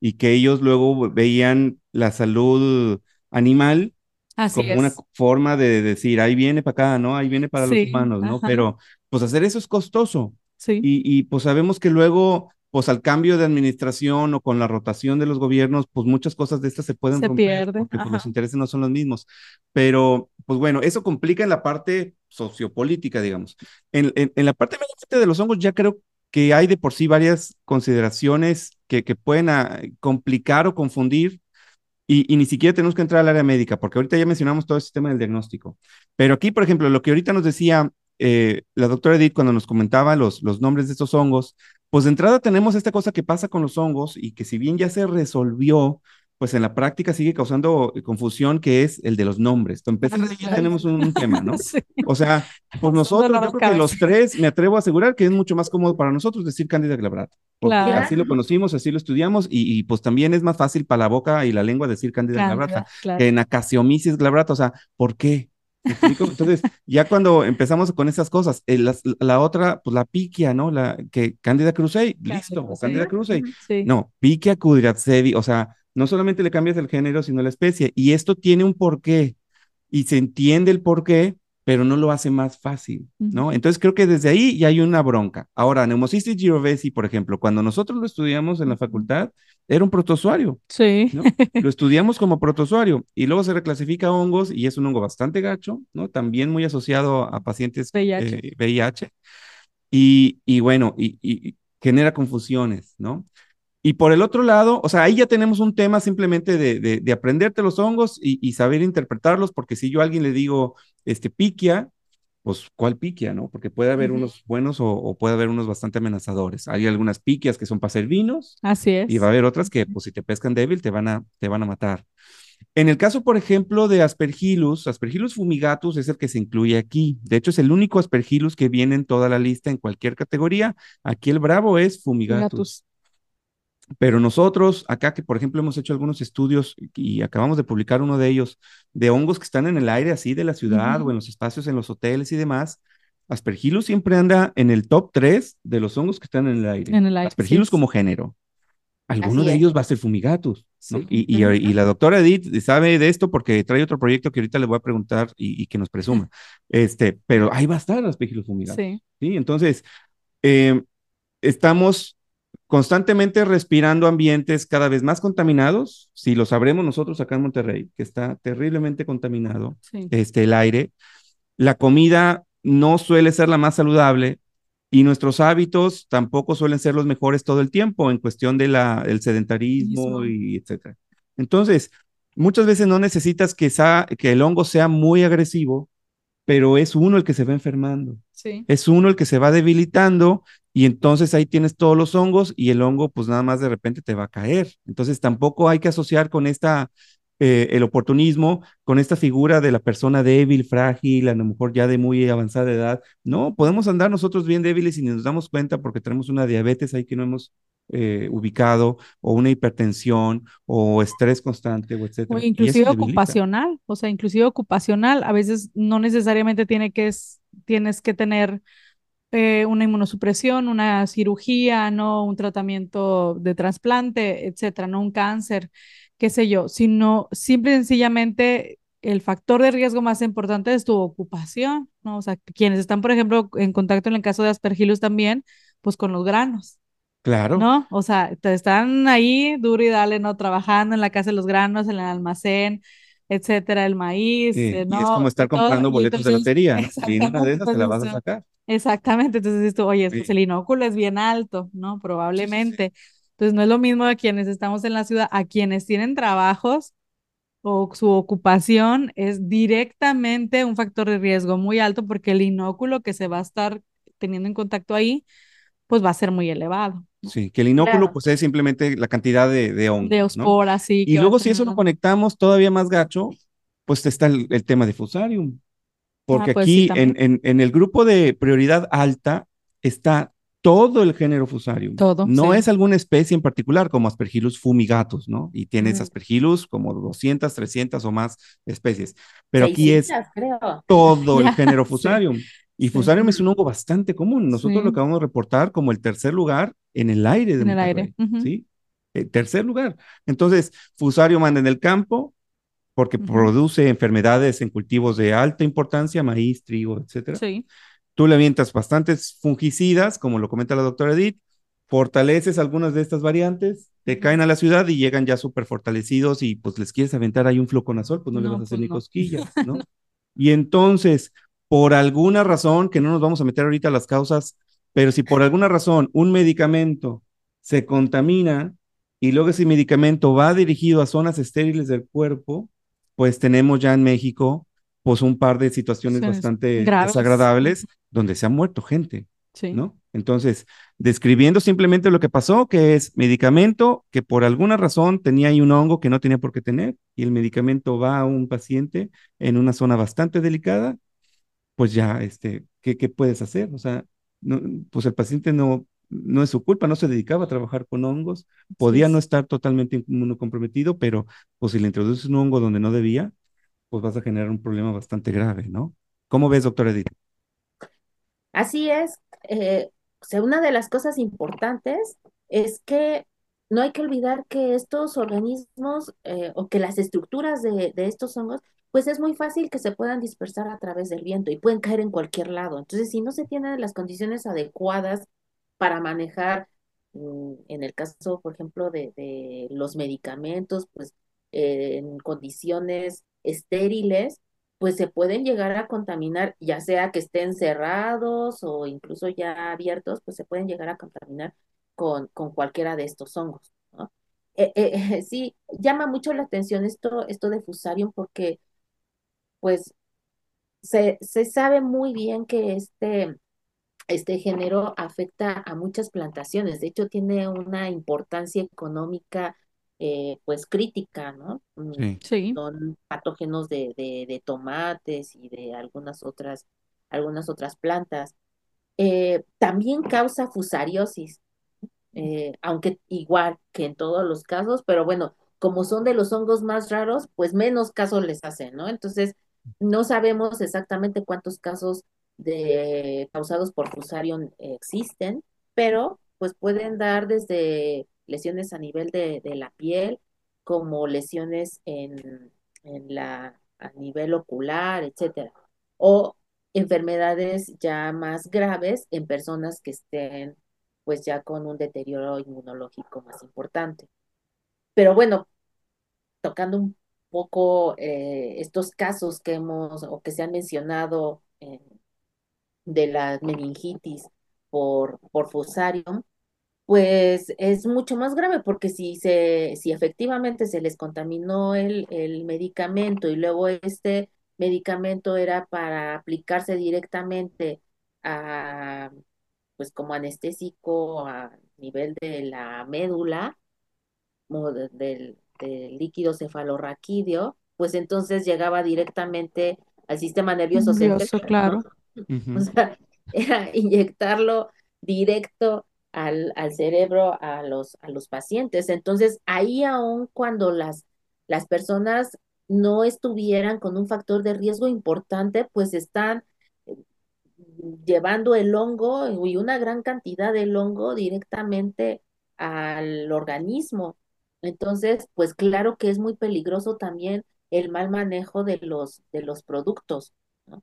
y que ellos luego veían la salud animal Así como una forma de decir, ahí viene para acá, ¿no? Ahí viene para los humanos, ¿no? ajá, Pero pues hacer eso es costoso. sí, Y, y pues sabemos que luego, pues al cambio de administración o con la rotación de los gobiernos, pues muchas cosas de estas se pueden se romper pierde, porque pues, los intereses no son los mismos. Pero pues bueno, eso complica en la parte sociopolítica, digamos. En, en, la parte de los hongos ya creo que hay de por sí varias consideraciones que, que pueden ah, complicar o confundir y, y, ni siquiera tenemos que entrar al área médica, porque ahorita ya mencionamos todo el sistema del diagnóstico. Pero aquí, por ejemplo, lo que ahorita nos decía eh, la doctora Edith cuando nos comentaba los, los nombres de estos hongos, pues de entrada tenemos esta cosa que pasa con los hongos y que si bien ya se resolvió, pues en la práctica sigue causando confusión, que es el de los nombres. Entonces, empezar ya tenemos un, tema, ¿no? O sea, pues nosotros, yo creo que los tres, me atrevo a asegurar que es mucho más cómodo para nosotros decir Cándida glabrata. Porque así lo conocimos, así lo estudiamos y, pues también es más fácil para la boca y la lengua decir Cándida glabrata que en Acasiomisis glabrata. O sea, ¿por qué? Entonces, ya cuando empezamos con esas cosas, eh, la, otra, pues la piquia, ¿no? La que Cándida crucei, listo, Cándida crucei. No, piquia cudratsevi, o sea, no solamente le cambias el género, sino la especie. Y esto tiene un porqué y se entiende el porqué, pero no lo hace más fácil, ¿no? Entonces creo que desde ahí ya hay una bronca. Ahora, Neumocystis girovesi, por ejemplo, cuando nosotros lo estudiamos en la facultad, era un protozoario. Sí. ¿no? Lo estudiamos como protozoario y luego se reclasifica a hongos y es un hongo bastante gacho, ¿no? También muy asociado a pacientes VIH. Eh, y, y, bueno, y, y genera confusiones, ¿no? Y por el otro lado, o sea, ahí ya tenemos un tema simplemente de, de, aprenderte los hongos y, saber interpretarlos, porque si yo a alguien le digo, este, piquia, pues, ¿cuál piquia, no? Porque puede haber unos buenos o, puede haber unos bastante amenazadores. Hay algunas piquias que son para ser vinos. Así es. Y va a haber otras que, pues, si te pescan débil, te van a, te van a matar. En el caso, por ejemplo, de Aspergillus, Aspergillus fumigatus es el que se incluye aquí. De hecho, es el único Aspergillus que viene en toda la lista en cualquier categoría. Aquí el bravo es fumigatus. Pero nosotros, acá que por ejemplo hemos hecho algunos estudios y acabamos de publicar uno de ellos, de hongos que están en el aire así de la ciudad o en los espacios, en los hoteles y demás, Aspergillus siempre anda en el top 3 de los hongos que están en el aire. En el aire Aspergillus como género. Alguno de ellos va a ser fumigatus. Y, y, la doctora Edith sabe de esto porque trae otro proyecto que ahorita le voy a preguntar y, que nos presuma. Este, pero ahí va a estar Aspergillus fumigatus. Sí. Entonces, eh, estamos constantemente respirando ambientes cada vez más contaminados, si lo sabremos nosotros acá en Monterrey, que está terriblemente contaminado este, el aire, la comida no suele ser la más saludable y nuestros hábitos tampoco suelen ser los mejores todo el tiempo en cuestión del sedentarismo y etcétera. Entonces, muchas veces no necesitas que, que el hongo sea muy agresivo, pero es uno el que se va enfermando. Es uno el que se va debilitando y entonces ahí tienes todos los hongos y el hongo pues nada más de repente te va a caer. Entonces tampoco hay que asociar con esta, eh, el oportunismo, con esta figura de la persona débil, frágil, a lo mejor ya de muy avanzada edad. No, podemos andar nosotros bien débiles y ni nos damos cuenta porque tenemos una diabetes ahí que no hemos eh, ubicado o una hipertensión o estrés constante o etcétera. O inclusive ocupacional, o sea, inclusive ocupacional, a veces no necesariamente tiene que tienes que tener eh, una inmunosupresión, una cirugía, no un tratamiento de trasplante, etcétera, no un cáncer, qué sé yo, sino simple y sencillamente el factor de riesgo más importante es tu ocupación, ¿no? O sea, quienes están, por ejemplo, en contacto en el caso de Aspergillus también, pues con los granos. Claro. ¿No? O sea, te están ahí duro y dale, ¿no? Trabajando en la casa de los granos, en el almacén, etcétera, el maíz. Sí, eh, ¿no? Y es como estar comprando boletos de lotería. Y una de esas te la vas a sacar. Exactamente. Entonces dices tú, oye, pues el inóculo es bien alto, ¿no? Probablemente. Entonces no es lo mismo a quienes estamos en la ciudad, a quienes tienen trabajos o su ocupación es directamente un factor de riesgo muy alto porque el inóculo que se va a estar teniendo en contacto ahí, pues va a ser muy elevado. Sí, que el inóculo pues es simplemente la cantidad de, de hongos. De osporas, sí. Y luego si eso lo conectamos todavía más gacho, pues está el, tema de fusarium. Porque ah, pues aquí en, en, en, el grupo de prioridad alta está todo el género fusarium. Todo. No es alguna especie en particular como Aspergillus fumigatus, ¿no? Y tienes Aspergillus como 200, 300 o más especies. Pero aquí es todo el género fusarium. Y Fusarium es un hongo bastante común. Nosotros lo acabamos de reportar como el tercer lugar en el aire de En el aire. ¿sí? El tercer lugar. Entonces, Fusarium anda en el campo porque produce enfermedades en cultivos de alta importancia, maíz, trigo, etcétera. Sí. Tú le avientas bastantes fungicidas, como lo comenta la doctora Edith, fortaleces algunas de estas variantes, te caen a la ciudad y llegan ya súper fortalecidos y pues les quieres aventar ahí un floconazol, pues no, le vas a hacer pues ni cosquillas, ¿no? y entonces, por alguna razón, que no nos vamos a meter ahorita a las causas, pero si por alguna razón un medicamento se contamina y luego ese medicamento va dirigido a zonas estériles del cuerpo, pues tenemos ya en México pues un par de situaciones bastante desagradables donde se ha muerto gente, ¿no? Entonces, describiendo simplemente lo que pasó, que es medicamento que por alguna razón tenía ahí un hongo que no tenía por qué tener, y el medicamento va a un paciente en una zona bastante delicada, pues ya, este, ¿qué, qué puedes hacer? O sea, no, pues el paciente no, no es su culpa, no se dedicaba a trabajar con hongos, podía no estar totalmente inmunocomprometido, pero pues si le introduces un hongo donde no debía, pues vas a generar un problema bastante grave, ¿no? ¿Cómo ves, doctora Edith? Así es. Eh, o sea, una de las cosas importantes es que no hay que olvidar que estos organismos eh, o que las estructuras de, de, estos hongos, pues es muy fácil que se puedan dispersar a través del viento y pueden caer en cualquier lado. Entonces, si no se tienen las condiciones adecuadas para manejar, mm, en el caso, por ejemplo, de, de los medicamentos, pues eh, en condiciones estériles, pues se pueden llegar a contaminar, ya sea que estén cerrados o incluso ya abiertos, pues se pueden llegar a contaminar con, con cualquiera de estos hongos. ¿no? Eh, eh, sí, llama mucho la atención esto, esto de fusarium porque pues se, se sabe muy bien que este, este género afecta a muchas plantaciones, de hecho tiene una importancia económica eh, pues crítica, ¿no? Mm, sí. Son patógenos de, de, de, tomates y de algunas otras, algunas otras plantas. Eh, también causa fusariosis, eh, aunque igual que en todos los casos, pero bueno, como son de los hongos más raros, pues menos casos les hacen, ¿no? Entonces, no sabemos exactamente cuántos casos de, causados por fusarium existen, pero pues pueden dar desde lesiones a nivel de, de la piel, como lesiones en, en, la, a nivel ocular, etcétera. O enfermedades ya más graves en personas que estén pues ya con un deterioro inmunológico más importante. Pero bueno, tocando un poco eh, estos casos que hemos o que se han mencionado eh, de la meningitis por, por fusarium, pues es mucho más grave porque si se, si efectivamente se les contaminó el, el medicamento y luego este medicamento era para aplicarse directamente a, pues como anestésico a nivel de la médula, del, del líquido cefalorraquídeo, pues entonces llegaba directamente al sistema nervioso central. claro. O sea, era inyectarlo directo al, al cerebro a los, a los pacientes. Entonces, ahí aún cuando las, las personas no estuvieran con un factor de riesgo importante, pues están llevando el hongo y una gran cantidad del hongo directamente al organismo. Entonces, pues claro que es muy peligroso también el mal manejo de los, de los productos. ¿no?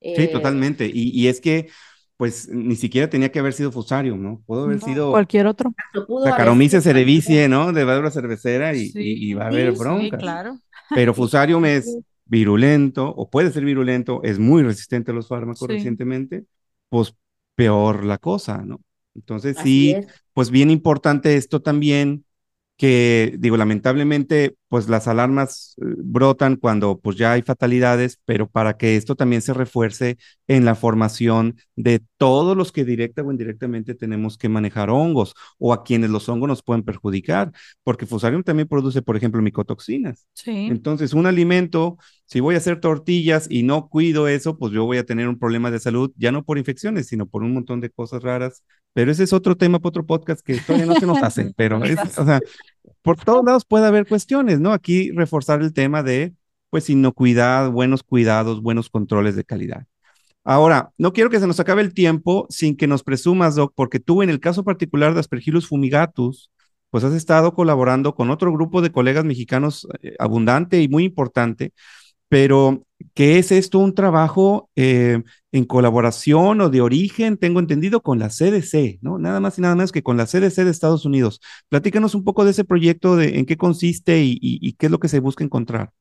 Sí, eh, totalmente. Y, y, es que pues ni siquiera tenía que haber sido Fusarium, ¿no? Pudo haber sido cualquier otro. Saccharomyces cerevisiae, ¿no? De válvula cervecera y, y, y va a haber sí, bronca. Sí, claro. Pero Fusarium es virulento o puede ser virulento, es muy resistente a los fármacos sí. recientemente, pues peor la cosa, ¿no? Entonces sí, pues bien importante esto también que digo, lamentablemente, pues las alarmas eh, brotan cuando pues ya hay fatalidades, pero para que esto también se refuerce en la formación de todos los que directa o indirectamente tenemos que manejar hongos o a quienes los hongos nos pueden perjudicar, porque Fusarium también produce, por ejemplo, micotoxinas. Sí. Entonces, un alimento, si voy a hacer tortillas y no cuido eso, pues yo voy a tener un problema de salud, ya no por infecciones, sino por un montón de cosas raras pero ese es otro tema para otro podcast que todavía no se nos hace, pero es, o sea, por todos lados puede haber cuestiones, ¿no? Aquí reforzar el tema de, pues, inocuidad, buenos cuidados, buenos controles de calidad. Ahora, no quiero que se nos acabe el tiempo sin que nos presumas, Doc, porque tú en el caso particular de Aspergillus fumigatus, pues has estado colaborando con otro grupo de colegas mexicanos eh, abundante y muy importante, pero ¿qué es esto? Un trabajo eh, en colaboración o de origen, tengo entendido, con la CDC, ¿no? Nada más y nada menos que con la CDC de Estados Unidos. Platícanos un poco de ese proyecto, de en qué consiste y, qué es lo que se busca encontrar.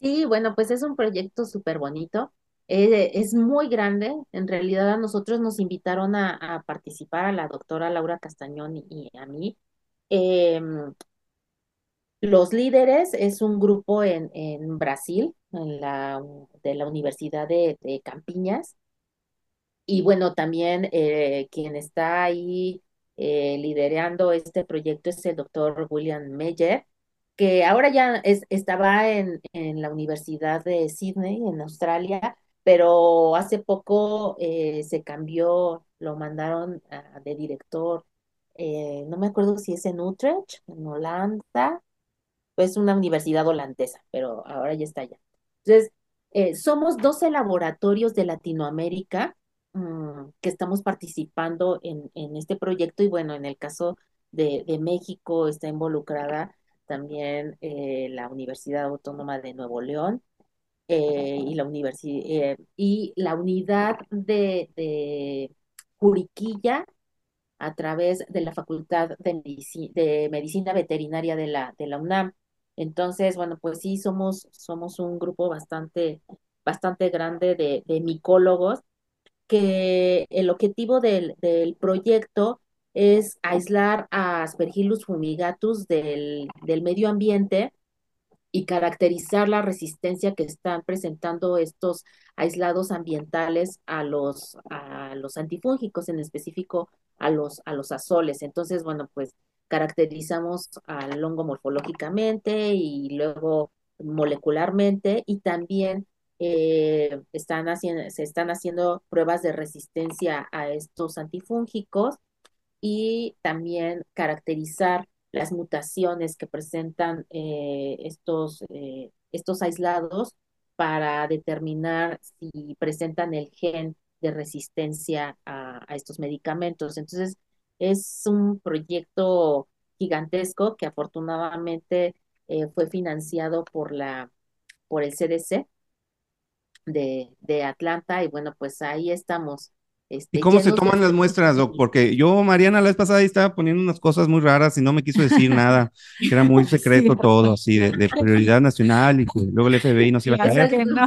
Sí, bueno, pues es un proyecto súper bonito. Eh, es muy grande. En realidad a nosotros nos invitaron a, participar a la doctora Laura Castañón y, a mí. Eh, los líderes es un grupo en Brasil, en la, de la Universidad de, de Campiñas. y bueno, también eh, quien está ahí eh, liderando este proyecto es el doctor William Meyer, que ahora ya es, estaba en, en la Universidad de Sydney, en Australia, pero hace poco eh, se cambió, lo mandaron a- de director, eh, no me acuerdo si es en Utrecht, en Holanda, es una universidad holandesa, pero ahora ya está allá. Entonces, eh, somos 12 laboratorios de Latinoamérica mm, que estamos participando en, en este proyecto y bueno, en el caso de, de México está involucrada también eh, la Universidad Autónoma de Nuevo León eh, y la eh, y la unidad de, de Juriquilla a través de la Facultad de, Medici- de Medicina Veterinaria de la, de la UNAM. Entonces, bueno, pues sí, somos, somos un grupo bastante, bastante grande de, de micólogos que el objetivo del, del proyecto es aislar a Aspergillus fumigatus del, del medio ambiente y caracterizar la resistencia que están presentando estos aislados ambientales a los, a los antifúngicos, en específico a los, a los azoles. Entonces, bueno, pues caracterizamos al hongo morfológicamente y luego molecularmente y también eh, están haciendo, se están haciendo pruebas de resistencia a estos antifúngicos y también caracterizar las mutaciones que presentan eh, estos, eh, estos aislados para determinar si presentan el gen de resistencia a, a estos medicamentos. Entonces, es un proyecto gigantesco que afortunadamente eh, fue financiado por la, por el CDC de, de Atlanta y bueno, pues ahí estamos ¿Y este, cómo se llenos de toman las muestras, Doc? Porque yo, Mariana, la vez pasada ahí estaba poniendo unas cosas muy raras y no me quiso decir nada, que era muy secreto Sí. todo, así, de, de prioridad nacional y que luego el FBI nos iba a caer. no.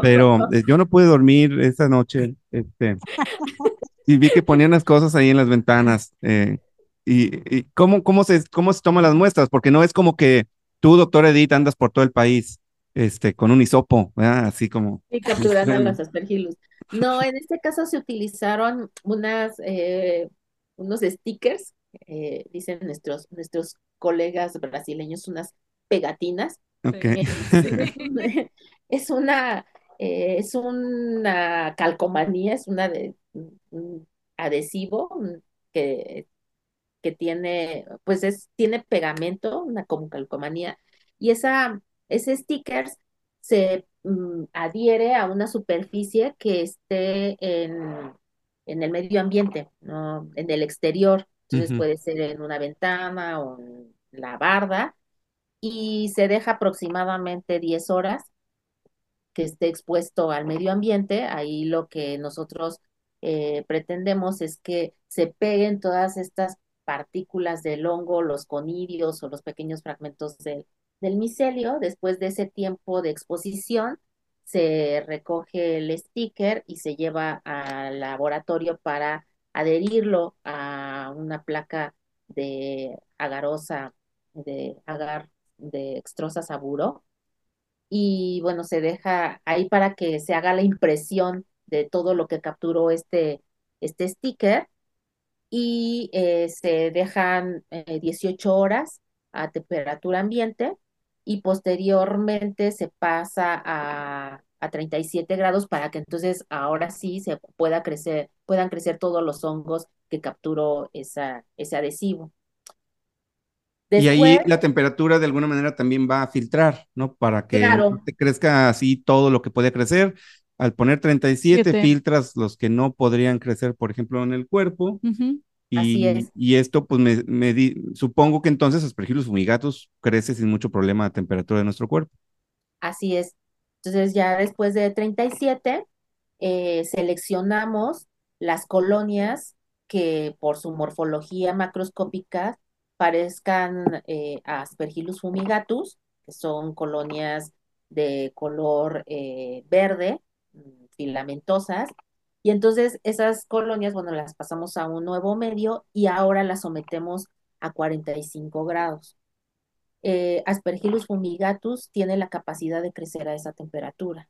Pero eh, yo no pude dormir esta noche, este, y vi que ponían las cosas ahí en las ventanas. eh, y y cómo, cómo se, cómo se toman las muestras, porque no es como que tú, doctor Edith, andas por todo el país, este, con un hisopo, ¿verdad? Así como. Y capturando a extremo. los aspergillus. No, en este caso se utilizaron unas, eh, unos stickers, eh, dicen nuestros, nuestros colegas brasileños, unas pegatinas. Ok. Eh, es una, eh, es una calcomanía, es una de, un adhesivo que, que tiene, pues es, tiene pegamento, una como calcomanía, y esa, ese sticker se mm, adhiere a una superficie que esté en, en el medio ambiente, ¿no? En el exterior. Entonces puede ser en una ventana o en la barda, y se deja aproximadamente 10 horas que esté expuesto al medio ambiente. Ahí lo que nosotros eh, pretendemos es que se peguen todas estas partículas del hongo, los conidios o los pequeños fragmentos del, del micelio. Después de ese tiempo de exposición, se recoge el sticker y se lleva al laboratorio para adherirlo a una placa de agarosa, de agar, de extrosa saburo y bueno, se deja ahí para que se haga la impresión de todo lo que capturó este, este sticker y eh, se dejan eh, 18 horas a temperatura ambiente y posteriormente se pasa a, a 37 grados para que entonces ahora sí se pueda crecer, puedan crecer todos los hongos que capturó esa, ese adhesivo. Y ahí la temperatura de alguna manera también va a filtrar, ¿no? Para que claro, no te crezca así todo lo que puede crecer. Al poner 37, Siete. filtras los que no podrían crecer, por ejemplo, en el cuerpo. Ujú. así Y, es. y esto, pues, me, me di- supongo que entonces Aspergillus fumigatus crece sin mucho problema de temperatura de nuestro cuerpo. Así es. Entonces ya después de 37, eh, seleccionamos las colonias que por su morfología macroscópica parezcan eh, a Aspergillus fumigatus, que son colonias de color eh, verde, mm, filamentosas. Y entonces esas colonias, bueno, las pasamos a un nuevo medio y ahora las sometemos a 45 grados eh, Aspergillus fumigatus tiene la capacidad de crecer a esa temperatura.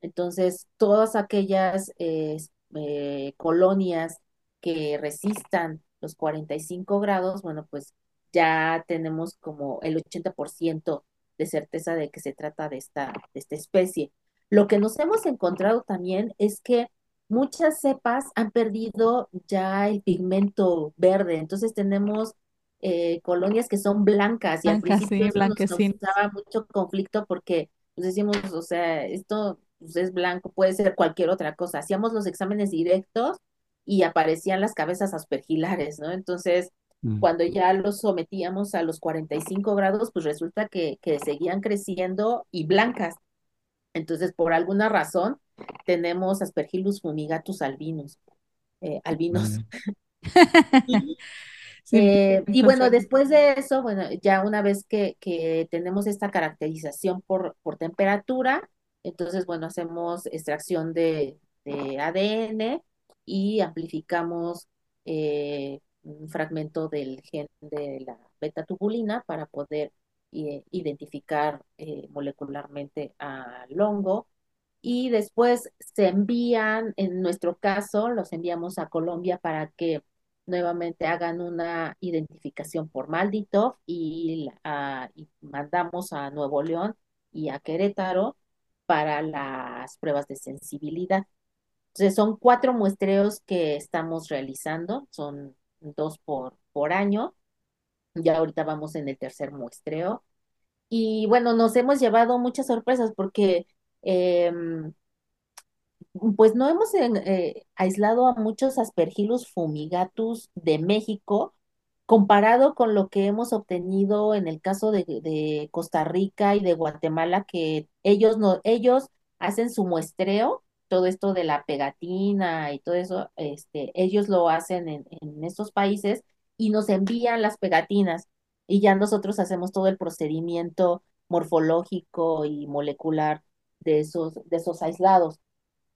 Entonces, todas aquellas eh, eh, colonias que resistan los 45 grados, bueno, pues ya tenemos como el 80% de certeza de que se trata de esta, de esta especie. Lo que nos hemos encontrado también es que muchas cepas han perdido ya el pigmento verde, entonces tenemos eh, colonias que son blancas y al principio sí, nos causaba mucho conflicto porque pues, decimos, o sea, esto pues, es blanco, puede ser cualquier otra cosa. Hacíamos los exámenes directos y aparecían las cabezas aspergilares, ¿no? Entonces, mm. cuando ya los sometíamos a los 45 grados, pues resulta que, que seguían creciendo y blancas. Entonces, por alguna razón, tenemos Aspergillus fumigatus albinos. Eh, albinos. Eh, y, bueno, después de eso, bueno, ya una vez que, que tenemos esta caracterización por, por temperatura, entonces, bueno, hacemos extracción de, de ADN y amplificamos eh, un fragmento del gen de la beta tubulina para poder eh, identificar eh, molecularmente al hongo y después se envían, en nuestro caso, los enviamos a Colombia para que nuevamente hagan una identificación por Maldito y, y mandamos a Nuevo León y a Querétaro para las pruebas de sensibilidad. Entonces son cuatro muestreos que estamos realizando, son dos por, por año ya ahorita vamos en el tercer muestreo. Y bueno, nos hemos llevado muchas sorpresas porque em, pues no hemos eh, aislado a muchos aspergillus fumigatus de México comparado con lo que hemos obtenido en el caso de, de Costa Rica y de Guatemala, que ellos no, ellos hacen su muestreo, todo esto de la pegatina y todo eso, este, ellos lo hacen en, en estos países y nos envían las pegatinas y ya nosotros hacemos todo el procedimiento morfológico y molecular de esos, de esos aislados.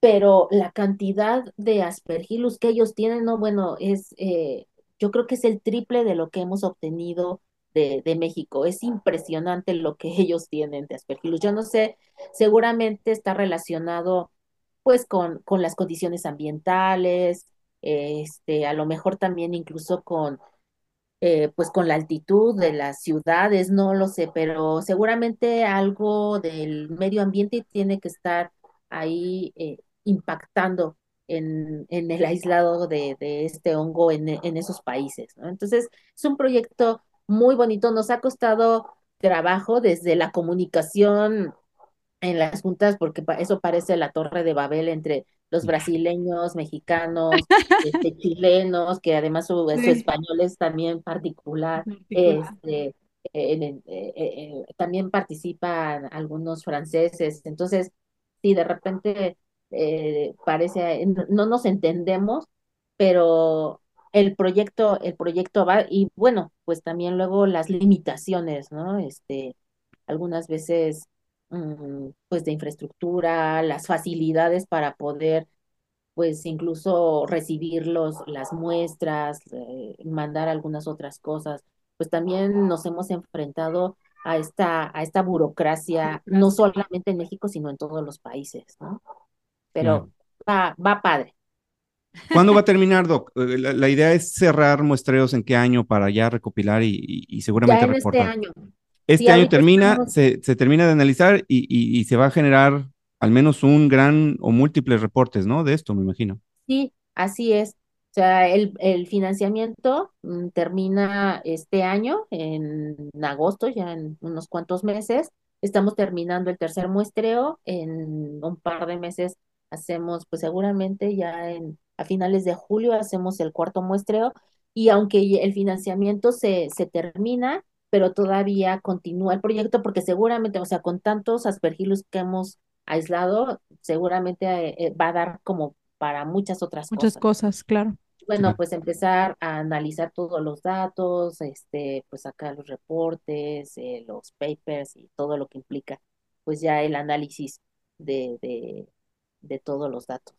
Pero la cantidad de aspergillus que ellos tienen, no, bueno, es, eh, yo creo que es el triple de lo que hemos obtenido de, de, México. Es impresionante lo que ellos tienen de aspergillus. Yo no sé, seguramente está relacionado pues con, con las condiciones ambientales, este, a lo mejor también incluso con eh, pues con la altitud de las ciudades, no lo sé, pero seguramente algo del medio ambiente tiene que estar ahí eh, impactando en, en, el aislado de, de este hongo en, en, esos países. Entonces, es un proyecto muy bonito, nos ha costado trabajo desde la comunicación en las juntas, porque eso parece la torre de Babel entre los brasileños, mexicanos, este, chilenos, que además su, español es también particular, este, eh, eh, también participan algunos franceses, entonces, sí, de repente eh, parece, no nos entendemos, pero el proyecto, el proyecto va, y bueno, pues también luego las limitaciones, ¿no? Este, algunas veces pues de infraestructura, las facilidades para poder pues incluso recibir los, las muestras, eh, mandar algunas otras cosas, pues también nos hemos enfrentado a esta, a esta burocracia, no solamente en México, sino en todos los países, ¿no? Pero va, va padre. ¿Cuándo va a terminar, Doc? Eh, la, idea es cerrar muestreos en qué año para ya recopilar y, y, seguramente ya en Este año. Este año termina, se, termina de analizar y, se va a generar al menos un gran o múltiples reportes, ¿no? De esto, me imagino. Sí, así es. O sea, el, el financiamiento mm, termina este año, en agosto, ya en unos cuantos meses. Estamos terminando el tercer muestreo. En un par de meses hacemos, pues seguramente ya en, a finales de julio hacemos el cuarto muestreo. Y aunque el financiamiento se, se termina, pero todavía continúa el proyecto porque seguramente, o sea, con tantos aspergillus que hemos aislado, seguramente eh, eh, va a dar como para muchas otras cosas. Muchas cosas, claro. Bueno, pues empezar a analizar todos los datos, este, pues sacar los reportes, eh, los papers y todo lo que implica, pues ya el análisis de, de, de todos los datos.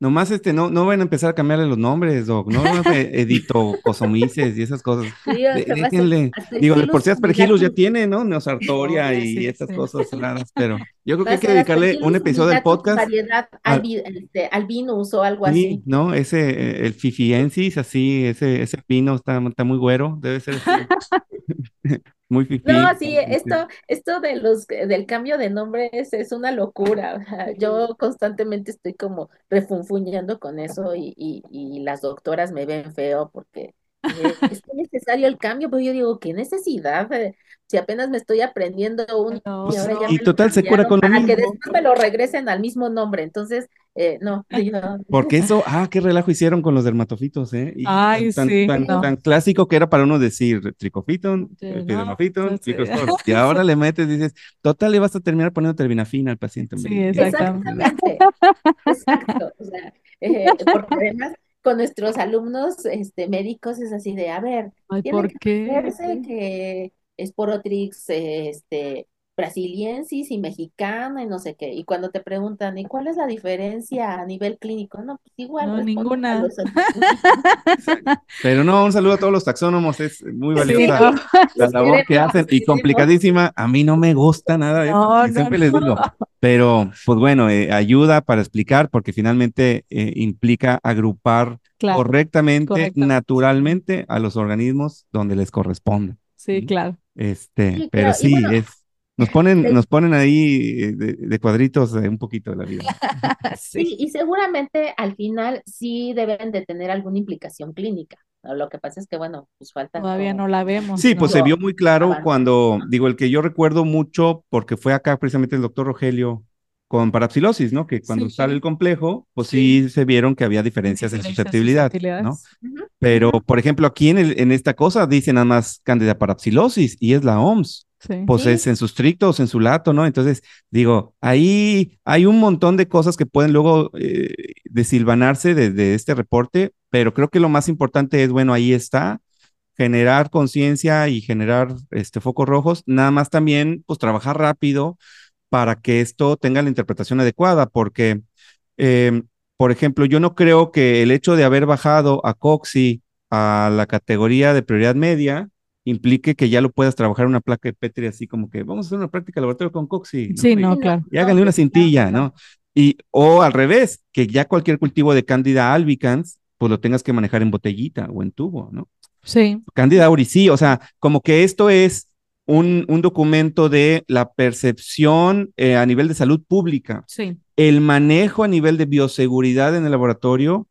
Nomás este, no, no van a empezar a cambiarle los nombres, Doc, no Edito Cosomices y esas cosas. O De- déjenle, digo, de por sí Aspergillus Aspergillus ya tiene, ¿no? Neosartoria y sí, estas sí. cosas raras, pero yo creo que hay que dedicarle un episodio del podcast variedad a- albi- este, albinus o algo Sí, así. ¿no? Ese, eh, el fifiensis, así, ese, ese pino está, está muy güero, debe ser así, muy fifí. No, sí, esto, esto de los, del cambio de nombres es una locura. o sea, Yo constantemente estoy como refunfuñando con eso y, y, y las doctoras me ven feo porque eh, es necesario el cambio, pero yo digo, ¿qué necesidad? Eh, Si apenas me estoy aprendiendo un No, y ahora ya y me total se cura con lo para que después me lo regresen al mismo nombre. Entonces, eh, no, yo- Porque eso, ah, qué relajo hicieron con los dermatofitos, ¿eh? Y Ay, tan, sí, tan, no. tan clásico que era para uno decir tricofiton, Sí, eh, no, sí. microsporo. Y ahora le metes, dices, total, le vas a terminar poniendo terminafina al paciente. Sí, exactamente. Exactamente, exacto. O sea, eh, porque además con nuestros alumnos este, médicos es así de, a ver, Ay, ¿por que qué? que Sporotrix, eh, este, brasiliensis y mexicana y no sé qué. Y cuando te preguntan, ¿y cuál es la diferencia a nivel clínico? No, pues igual, No, a ninguna. Pero no, un saludo a todos los taxónomos, es muy Sí, valiosa no. la labor que hacen y complicadísima. A mí no me gusta nada, ¿eh? No, siempre les digo. Pero, pues bueno, eh, ayuda para explicar porque finalmente eh, implica agrupar Claro, correctamente, correctamente. naturalmente a los organismos donde les corresponde. sí, claro. Este, Sí, pero claro, sí, bueno, es, nos ponen, de- nos ponen ahí eh, de, de cuadritos eh, un poquito de la vida. Sí, y seguramente al final sí deben de tener alguna implicación clínica. Lo que pasa es que, bueno, pues falta Todavía como- no la vemos, Sí, ¿no? pues se vio muy claro cuando, digo, el que yo recuerdo mucho, porque fue acá precisamente el doctor Rogelio con parapsilosis, ¿no? Que cuando Sí. sale el complejo, pues sí, se vieron que había diferencias en susceptibilidad, Pero, por ejemplo, aquí en, el- en esta cosa dice nada más Candida parapsilosis y es la OMS. Pues es en sus trictos, en su lato, ¿no? Entonces, digo, ahí hay un montón de cosas que pueden luego eh, desilvanarse de, de este reporte, pero creo que lo más importante es, bueno, ahí está, generar conciencia y generar este, focos rojos, nada más también, pues trabajar rápido para que esto tenga la interpretación adecuada, porque, eh, por ejemplo, yo no creo que el hecho de haber bajado a Coxi a la categoría de prioridad media implique que ya lo puedas trabajar en una placa de Petri así como que vamos a hacer una práctica de laboratorio con Coxi. ¿no? Sí, no, Sí, claro. y háganle una no, cintilla, no. Y, o al revés, que ya cualquier cultivo de Candida albicans, pues lo tengas que manejar en botellita o en tubo, ¿no? Sí, Candida auris, sí, o sea, como que esto es un, un documento de la percepción eh, a nivel de salud pública. sí. El manejo a nivel de bioseguridad en el laboratorio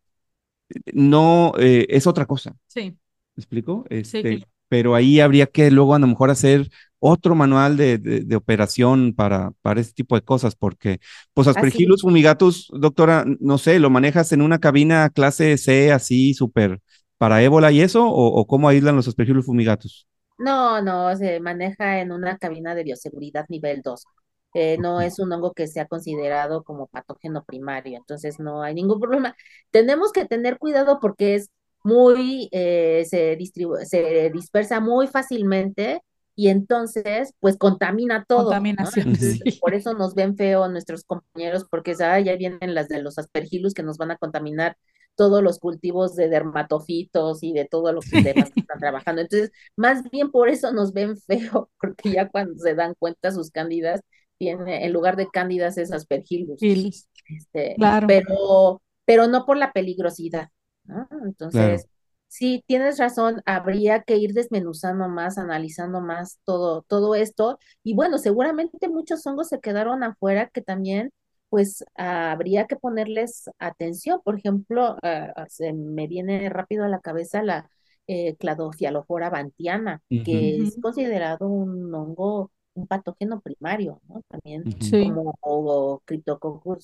eh, no eh, es otra cosa. Sí, ¿Me explico? Este, claro. Pero ahí habría que luego a lo mejor hacer otro manual de, de- de operación para, para este tipo de cosas, porque, pues, Aspergillus fumigatus, doctora, no sé, ¿lo manejas en una cabina clase C así, súper, para ébola y eso? ¿O, o cómo aíslan los Aspergillus fumigatus? No, no, se maneja en una cabina de bioseguridad nivel 2. Eh, no es un hongo que sea considerado como patógeno primario, entonces no hay ningún problema. Tenemos que tener cuidado porque es muy, eh, se se dispersa muy fácilmente y entonces, pues contamina todo, ¿no? Contaminación, Entonces, sí. por eso nos ven feo nuestros compañeros, porque ya vienen las de los aspergillus que nos van a contaminar todos los cultivos de dermatofitos y de todo lo que demás están trabajando. Entonces, más bien por eso nos ven feo, porque ya cuando se dan cuenta sus cándidas, tiene, en lugar de cándidas es aspergillus. Giles. Este, Claro. pero, pero no por la peligrosidad, ¿no? Entonces, Claro. sí, tienes razón, habría que ir desmenuzando más, analizando más todo, todo esto. Y bueno, seguramente muchos hongos se quedaron afuera que también, pues, habría que ponerles atención. Por ejemplo, ah, se me viene rápido a la cabeza la eh, Cladofialofora bantiana, que es considerado un hongo, un patógeno primario, ¿no? También como o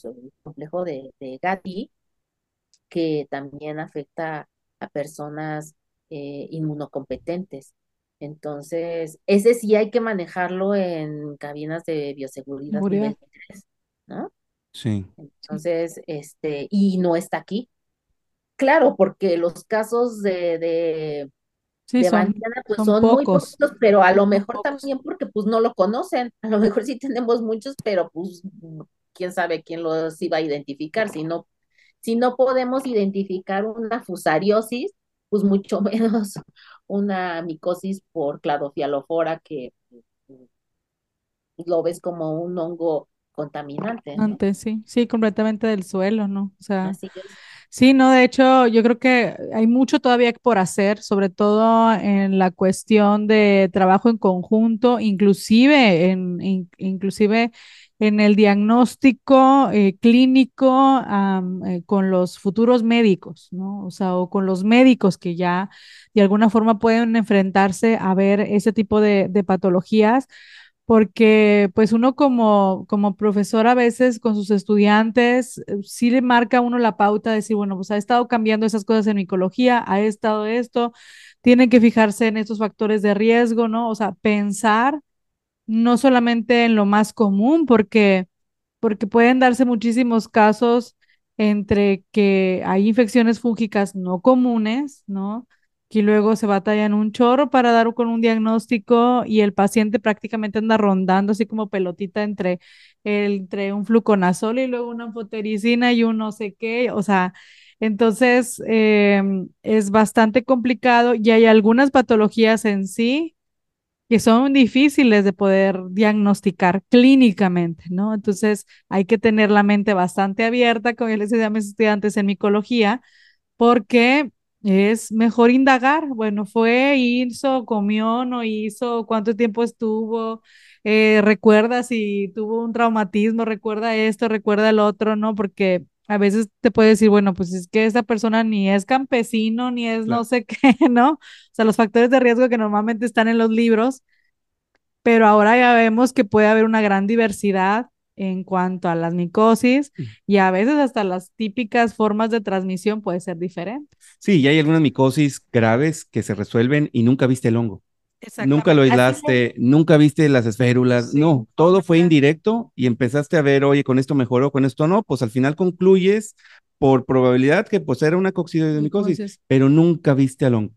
o el complejo de, de Gatti, que también afecta a personas eh, inmunocompetentes. Entonces, ese sí hay que manejarlo en cabinas de bioseguridad Seguridad. nivel 3, ¿no? Sí. Entonces, este, y no está aquí. Claro, porque los casos de, de, Sí, de son, pues son son muy pocos. poquitos, pero a lo mejor pocos. también porque pues no lo conocen. A lo mejor sí tenemos muchos, pero pues quién sabe quién los iba a identificar, si no, si no podemos identificar una fusariosis, pues mucho menos una micosis por cladofialofora que lo ves como un hongo contaminante. ¿no? Antes, sí, sí, completamente del suelo, ¿no? O sea, Así es. sí, no, de hecho, yo creo que hay mucho todavía por hacer, sobre todo en la cuestión de trabajo en conjunto, inclusive en, in- inclusive en el diagnóstico eh, clínico am, eh, con los futuros médicos, ¿no? O sea, o con los médicos que ya de alguna forma pueden enfrentarse a ver ese tipo de, de patologías porque pues uno como, como profesor a veces con sus estudiantes eh, sí le marca a uno la pauta de decir, bueno, pues ha estado cambiando esas cosas en micología, ha estado esto, tienen que fijarse en estos factores de riesgo, ¿no? O sea, pensar no solamente en lo más común, porque, porque pueden darse muchísimos casos entre que hay infecciones fúngicas no comunes, ¿no? Que luego se batallan un chorro para dar con un diagnóstico y el paciente prácticamente anda rondando así como pelotita entre, entre un fluconazol y luego una anfotericina y un no sé qué, o sea, entonces em, es bastante complicado y hay algunas patologías en sí que son difíciles de poder diagnosticar clínicamente, ¿no? Entonces hay que tener la mente bastante abierta, como yo les decía a mis estudiantes en micología, porque es mejor indagar. Bueno, fue, hizo, comió, no hizo, cuánto tiempo estuvo, eh, recuerda si tuvo un traumatismo, recuerda esto, recuerda el otro, ¿no? Porque a veces te puede decir, bueno, pues es que esa persona ni es campesino, ni es no sé qué, ¿no? O sea, los factores de riesgo que normalmente están en los libros, pero ahora ya vemos que puede haber una gran diversidad en cuanto a las micosis y a veces hasta las típicas formas de transmisión puede ser diferente. Sí, y hay algunas micosis graves que se resuelven y nunca viste el hongo. Nunca lo aislaste, nunca viste las esférulas, Sí, no, todo fue indirecto y empezaste a ver, oye, con esto mejoró, con esto no, pues al final concluyes por probabilidad que pues era una coccidioidomicosis, Micosis. pero nunca viste al hongo.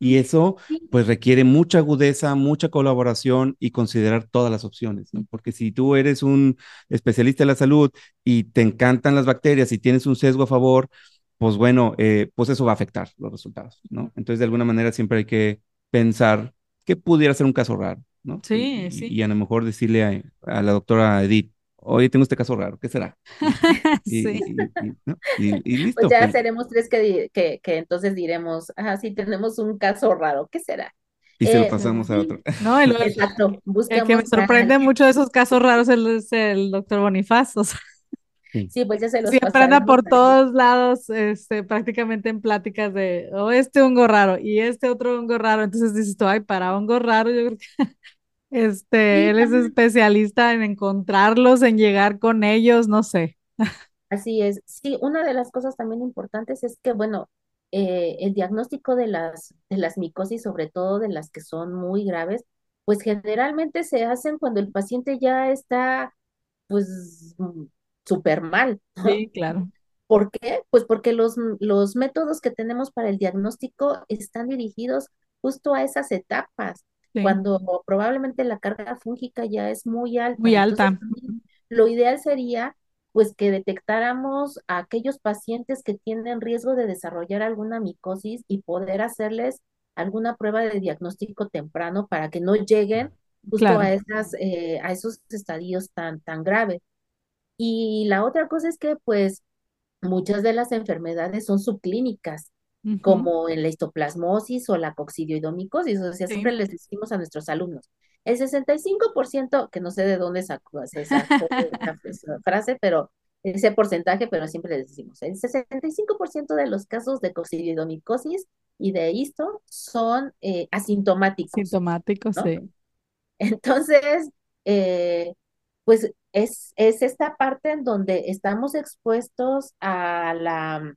Y eso pues requiere mucha agudeza, mucha colaboración y considerar todas las opciones, ¿no? Porque si tú eres un especialista de la salud y te encantan las bacterias y tienes un sesgo a favor, pues bueno, eh, pues eso va a afectar los resultados, ¿no? Entonces, de alguna manera siempre hay que pensar que pudiera ser un caso raro, ¿no? Sí, y, sí. y a lo mejor decirle a, a la doctora Edith, oye, tengo este caso raro, ¿qué será? Y, Sí. y- y- y- ¿no? Y- y listo. Pues ya pues, seremos tres que, di- que, que entonces diremos, ah, sí, tenemos un caso raro, ¿qué será? y se lo Eh, pasamos a otro. No, el, Exacto, el que me sorprende mucho de esos casos raros es el doctor Bonifaz, o sea, Sí, pues ya se los siempre anda por todos lados, este, prácticamente en pláticas de, o este hongo raro y este otro hongo raro, entonces dices tú, ay, para hongo raro, yo creo que este, Sí, él es especialista en encontrarlos, en llegar con ellos, no sé. Así es. Sí, una de las cosas también importantes es que, bueno, eh, el diagnóstico de las, de las micosis, sobre todo de las que son muy graves, pues generalmente se hacen cuando el paciente ya está, pues, súper mal. ¿no? Sí, claro. ¿Por qué? Pues porque los, los métodos que tenemos para el diagnóstico están dirigidos justo a esas etapas, Sí. cuando probablemente la carga fúngica ya es muy alta. Muy alta. lo ideal sería pues que detectáramos a aquellos pacientes que tienen riesgo de desarrollar alguna micosis y poder hacerles alguna prueba de diagnóstico temprano para que no lleguen justo Claro. a esas, eh, a esos estadios tan, tan graves. Y la otra cosa es que pues muchas de las enfermedades son subclínicas, como en la histoplasmosis o la coccidioidomicosis. O sea, Sí. siempre les decimos a nuestros alumnos, el 65%, que no sé de dónde sacó, esa frase, pero ese porcentaje, pero siempre les decimos, el 65% de los casos de coccidioidomicosis y de histo son eh, asintomáticos. Sintomático, ¿no? sí. Entonces, eh, pues es, es esta parte en donde estamos expuestos a la,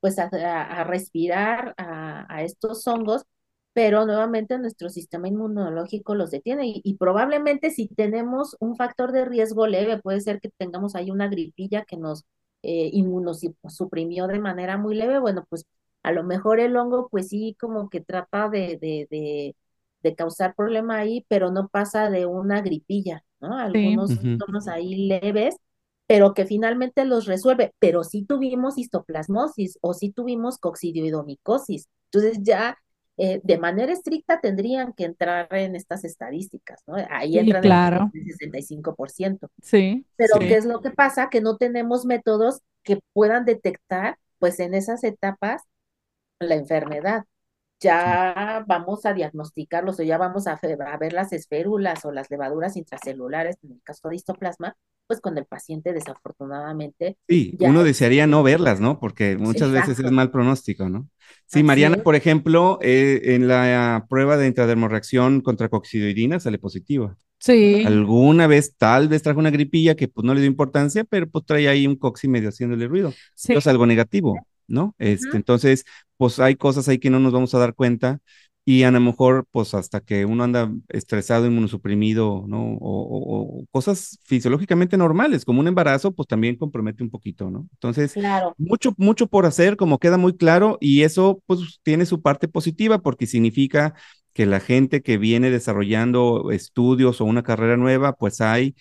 pues a, a- respirar a, a estos hongos, pero nuevamente nuestro sistema inmunológico los detiene y, y probablemente si tenemos un factor de riesgo leve, puede ser que tengamos ahí una gripilla que nos eh, inmunosuprimió de manera muy leve, bueno, pues a lo mejor el hongo pues sí como que trata de, de, de de causar problema ahí, pero no pasa de una gripilla, ¿no? Algunos Ujú. síntomas ahí leves, pero que finalmente los resuelve, pero sí tuvimos histoplasmosis o sí tuvimos coccidioidomicosis. Entonces ya eh, de manera estricta tendrían que entrar en estas estadísticas, ¿no? Ahí Sí, entran claro. el 65%. Sí, Pero sí. ¿qué es lo que pasa? Que no tenemos métodos que puedan detectar, pues en esas etapas, la enfermedad. Ya vamos a diagnosticarlos o ya vamos a, ver las esférulas o las levaduras intracelulares, en el caso de histoplasma, pues cuando el paciente desafortunadamente Sí, ya uno es, desearía no verlas, ¿no? Porque muchas veces es mal pronóstico, ¿no? Sí, así Mariana, es, por ejemplo, eh, en la prueba de intradermorreacción contra coccidoidina sale positiva. Sí, Alguna vez, tal vez trajo una gripilla que pues no le dio importancia, pero pues trae ahí un coxi medio haciéndole ruido. sí. Entonces algo negativo, ¿no? Este, Ujú, entonces, pues hay cosas ahí que no nos vamos a dar cuenta y a lo mejor, pues hasta que uno anda estresado, inmunosuprimido, ¿no? O, o- o cosas fisiológicamente normales, como un embarazo, pues también compromete un poquito, ¿no? Entonces, claro, mucho, mucho por hacer, como queda muy claro, y eso pues tiene su parte positiva porque significa que la gente que viene desarrollando estudios o una carrera nueva, pues hay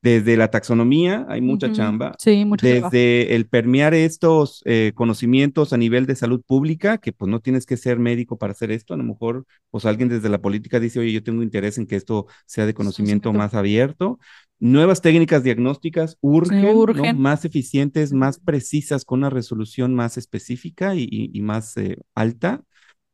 desde la taxonomía, hay mucha chamba, Sí, trabajo. desde el permear estos eh, conocimientos a nivel de salud pública, que pues no tienes que ser médico para hacer esto, a lo mejor pues alguien desde la política dice, oye, yo tengo interés en que esto sea de conocimiento más abierto. Nuevas técnicas diagnósticas Sí, urgen. Más eficientes, más precisas, con una resolución más específica y, y- y más eh, alta.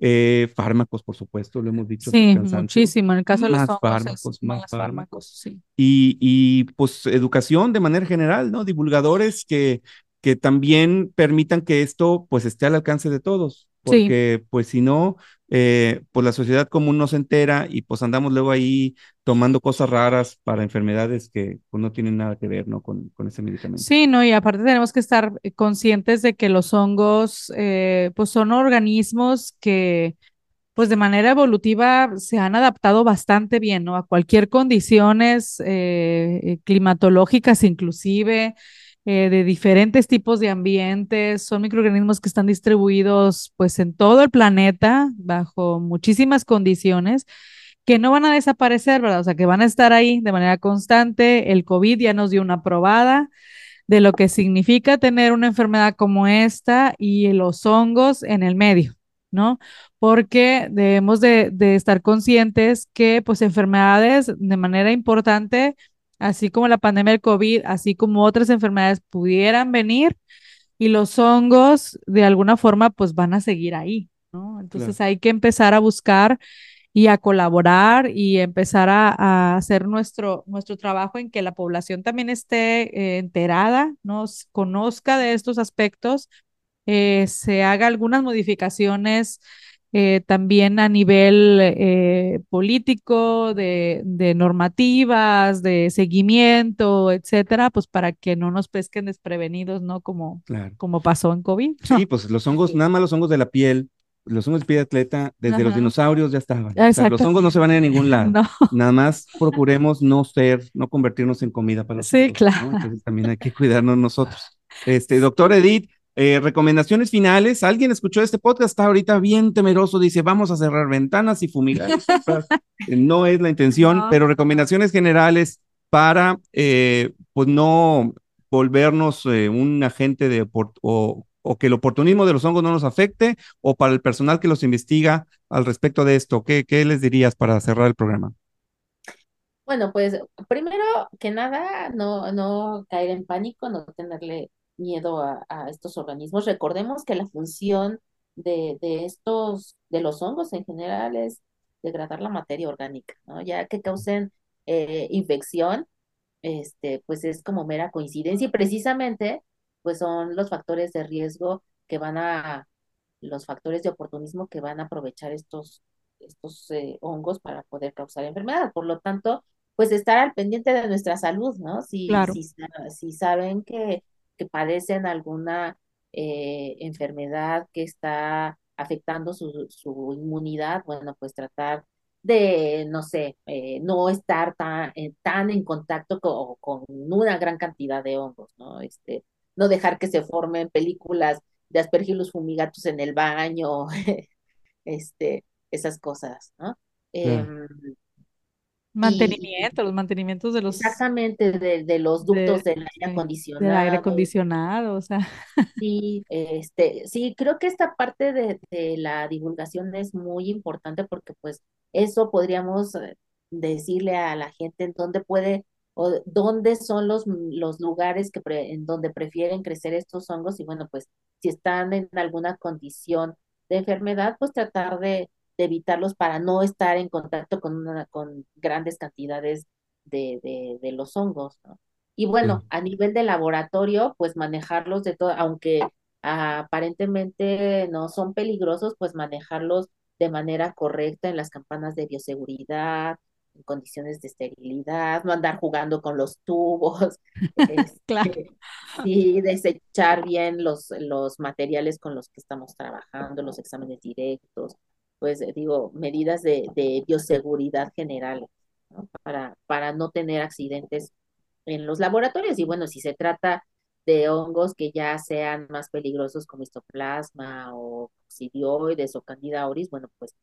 Eh, fármacos, por supuesto, lo hemos dicho Sí, muchísimo. En el caso de los Más hongos fármacos, más más fármacos. fármacos, sí. Y, y, pues educación de manera general, ¿no? Divulgadores que, que también permitan que esto pues esté al alcance de todos, Sí, porque pues si no, eh, pues la sociedad común no se entera y pues andamos luego ahí tomando cosas raras para enfermedades que pues no tienen nada que ver, ¿no? Con, con ese medicamento. sí, no, y aparte tenemos que estar eh, conscientes de que los hongos, eh, pues son organismos que, pues de manera evolutiva se han adaptado bastante bien, ¿no? A cualquier condiciones eh, eh, climatológicas inclusive, eh, de diferentes tipos de ambientes. Son microorganismos que están distribuidos pues en todo el planeta bajo muchísimas condiciones que no van a desaparecer, ¿verdad? O sea, que van a estar ahí de manera constante. El COVID ya nos dio una probada de lo que significa tener una enfermedad como esta y los hongos en el medio, ¿no? Porque debemos de, de estar conscientes que pues enfermedades de manera importante, así como la pandemia del COVID, así como otras enfermedades pudieran venir y los hongos de alguna forma pues van a seguir ahí, ¿no? Entonces Claro. hay que empezar a buscar y a colaborar y empezar a, a hacer nuestro, nuestro trabajo en que la población también esté eh, enterada, nos conozca de estos aspectos, eh, se haga algunas modificaciones eh, también a nivel eh, político, de, de normativas, de seguimiento, etcétera, pues para que no nos pesquen desprevenidos, ¿no? Como, Claro. como pasó en COVID. Sí, pues los hongos, nada más los hongos de la piel, los hongos de piel de atleta, desde los dinosaurios ya estaban. O sea, los hongos no se van a ir a ningún lado. No, Nada más procuremos no ser, no convertirnos en comida para los sí, claro. Entonces también hay que cuidarnos nosotros. Este, doctor Edith, eh, recomendaciones finales. ¿Alguien escuchó este podcast? Está ahorita bien temeroso, dice, vamos a cerrar ventanas y fumigar. No es la intención, No. pero recomendaciones generales para, eh, pues no volvernos eh, un agente de o, o que el oportunismo de los hongos no nos afecte, o para el personal que los investiga al respecto de esto. ¿Qué, qué les dirías para cerrar el programa? Bueno, pues primero que nada, no, no caer en pánico, no tenerle miedo a, a estos organismos. Recordemos que la función de, de estos, de los hongos en general es degradar la materia orgánica, ¿no? Ya que causen eh, infección, este, pues es como mera coincidencia y precisamente, pues son los factores de riesgo que van a, los factores de oportunismo que van a aprovechar estos, estos eh, hongos para poder causar enfermedad. Por lo tanto, pues estar al pendiente de nuestra salud, ¿no? Si, Claro. si, sa- si saben que, que padecen alguna eh, enfermedad que está afectando su, su inmunidad, bueno, pues tratar de, no sé, eh, no estar tan, eh, tan en contacto co- con, una gran cantidad de hongos, ¿no? Este, no dejar que se formen películas de aspergillus fumigatus en el baño, este, esas cosas, ¿no? Claro. Mantenimiento, los mantenimientos de los... Exactamente, de, los ductos del aire acondicionado. Del aire acondicionado, o sea. Sí, este, sí, creo que esta parte de, de la divulgación es muy importante porque pues eso podríamos decirle a la gente en dónde puede o dónde son los, los lugares que en donde prefieren crecer estos hongos y bueno, pues si están en alguna condición de enfermedad, pues tratar de, evitarlos para no estar en contacto con, una, con grandes cantidades de, de, los hongos. Y bueno, a nivel de laboratorio, pues manejarlos de todo, aunque aparentemente no son peligrosos, pues manejarlos de manera correcta en las campanas de bioseguridad, en condiciones de esterilidad, no andar jugando con los tubos, este, y desechar bien los, los materiales con los que estamos trabajando, los exámenes directos, pues eh, digo, medidas de, bioseguridad generales, Para, para no tener accidentes en los laboratorios. Y bueno, si se trata de hongos que ya sean más peligrosos como histoplasma o coccidioides o candida auris, bueno, pues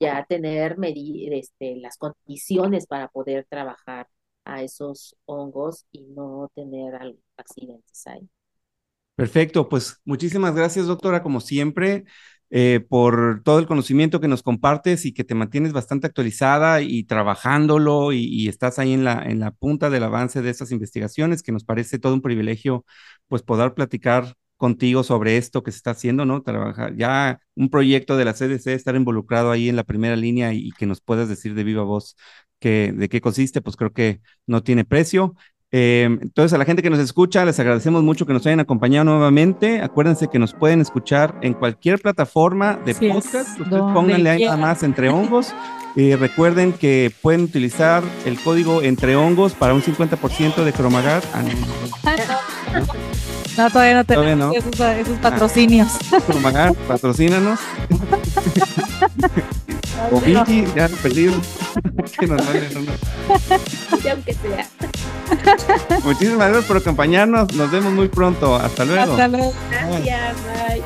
ya tener este, las condiciones para poder trabajar a esos hongos y no tener accidentes ahí. Perfecto, pues muchísimas gracias, doctora, como siempre. Eh, por todo el conocimiento que nos compartes y que te mantienes bastante actualizada y trabajándolo y, estás ahí en la, en la punta del avance de estas investigaciones, que nos parece todo un privilegio, pues poder platicar contigo sobre esto que se está haciendo, ¿no? Trabajar ya un proyecto de la CDC, estar involucrado ahí en la primera línea y, que nos puedas decir de viva voz que, de qué consiste, pues creo que no tiene precio. Eh, entonces, a la gente que nos escucha, les agradecemos mucho que nos hayan acompañado nuevamente. Acuérdense que nos pueden escuchar en cualquier plataforma de podcast. Ustedes pónganle ahí nada más entre hongos. Y recuerden que pueden utilizar el código entre hongos para un 50% de cromagar. Ah, no, todavía no tenemos Esos, esos, patrocinios. Ah, patrocínanos. o Vicky, ya perdido. que nos vale, no, no. aunque sea. Muchísimas gracias por acompañarnos. Nos vemos muy pronto. Hasta luego. Hasta luego. Gracias. bye.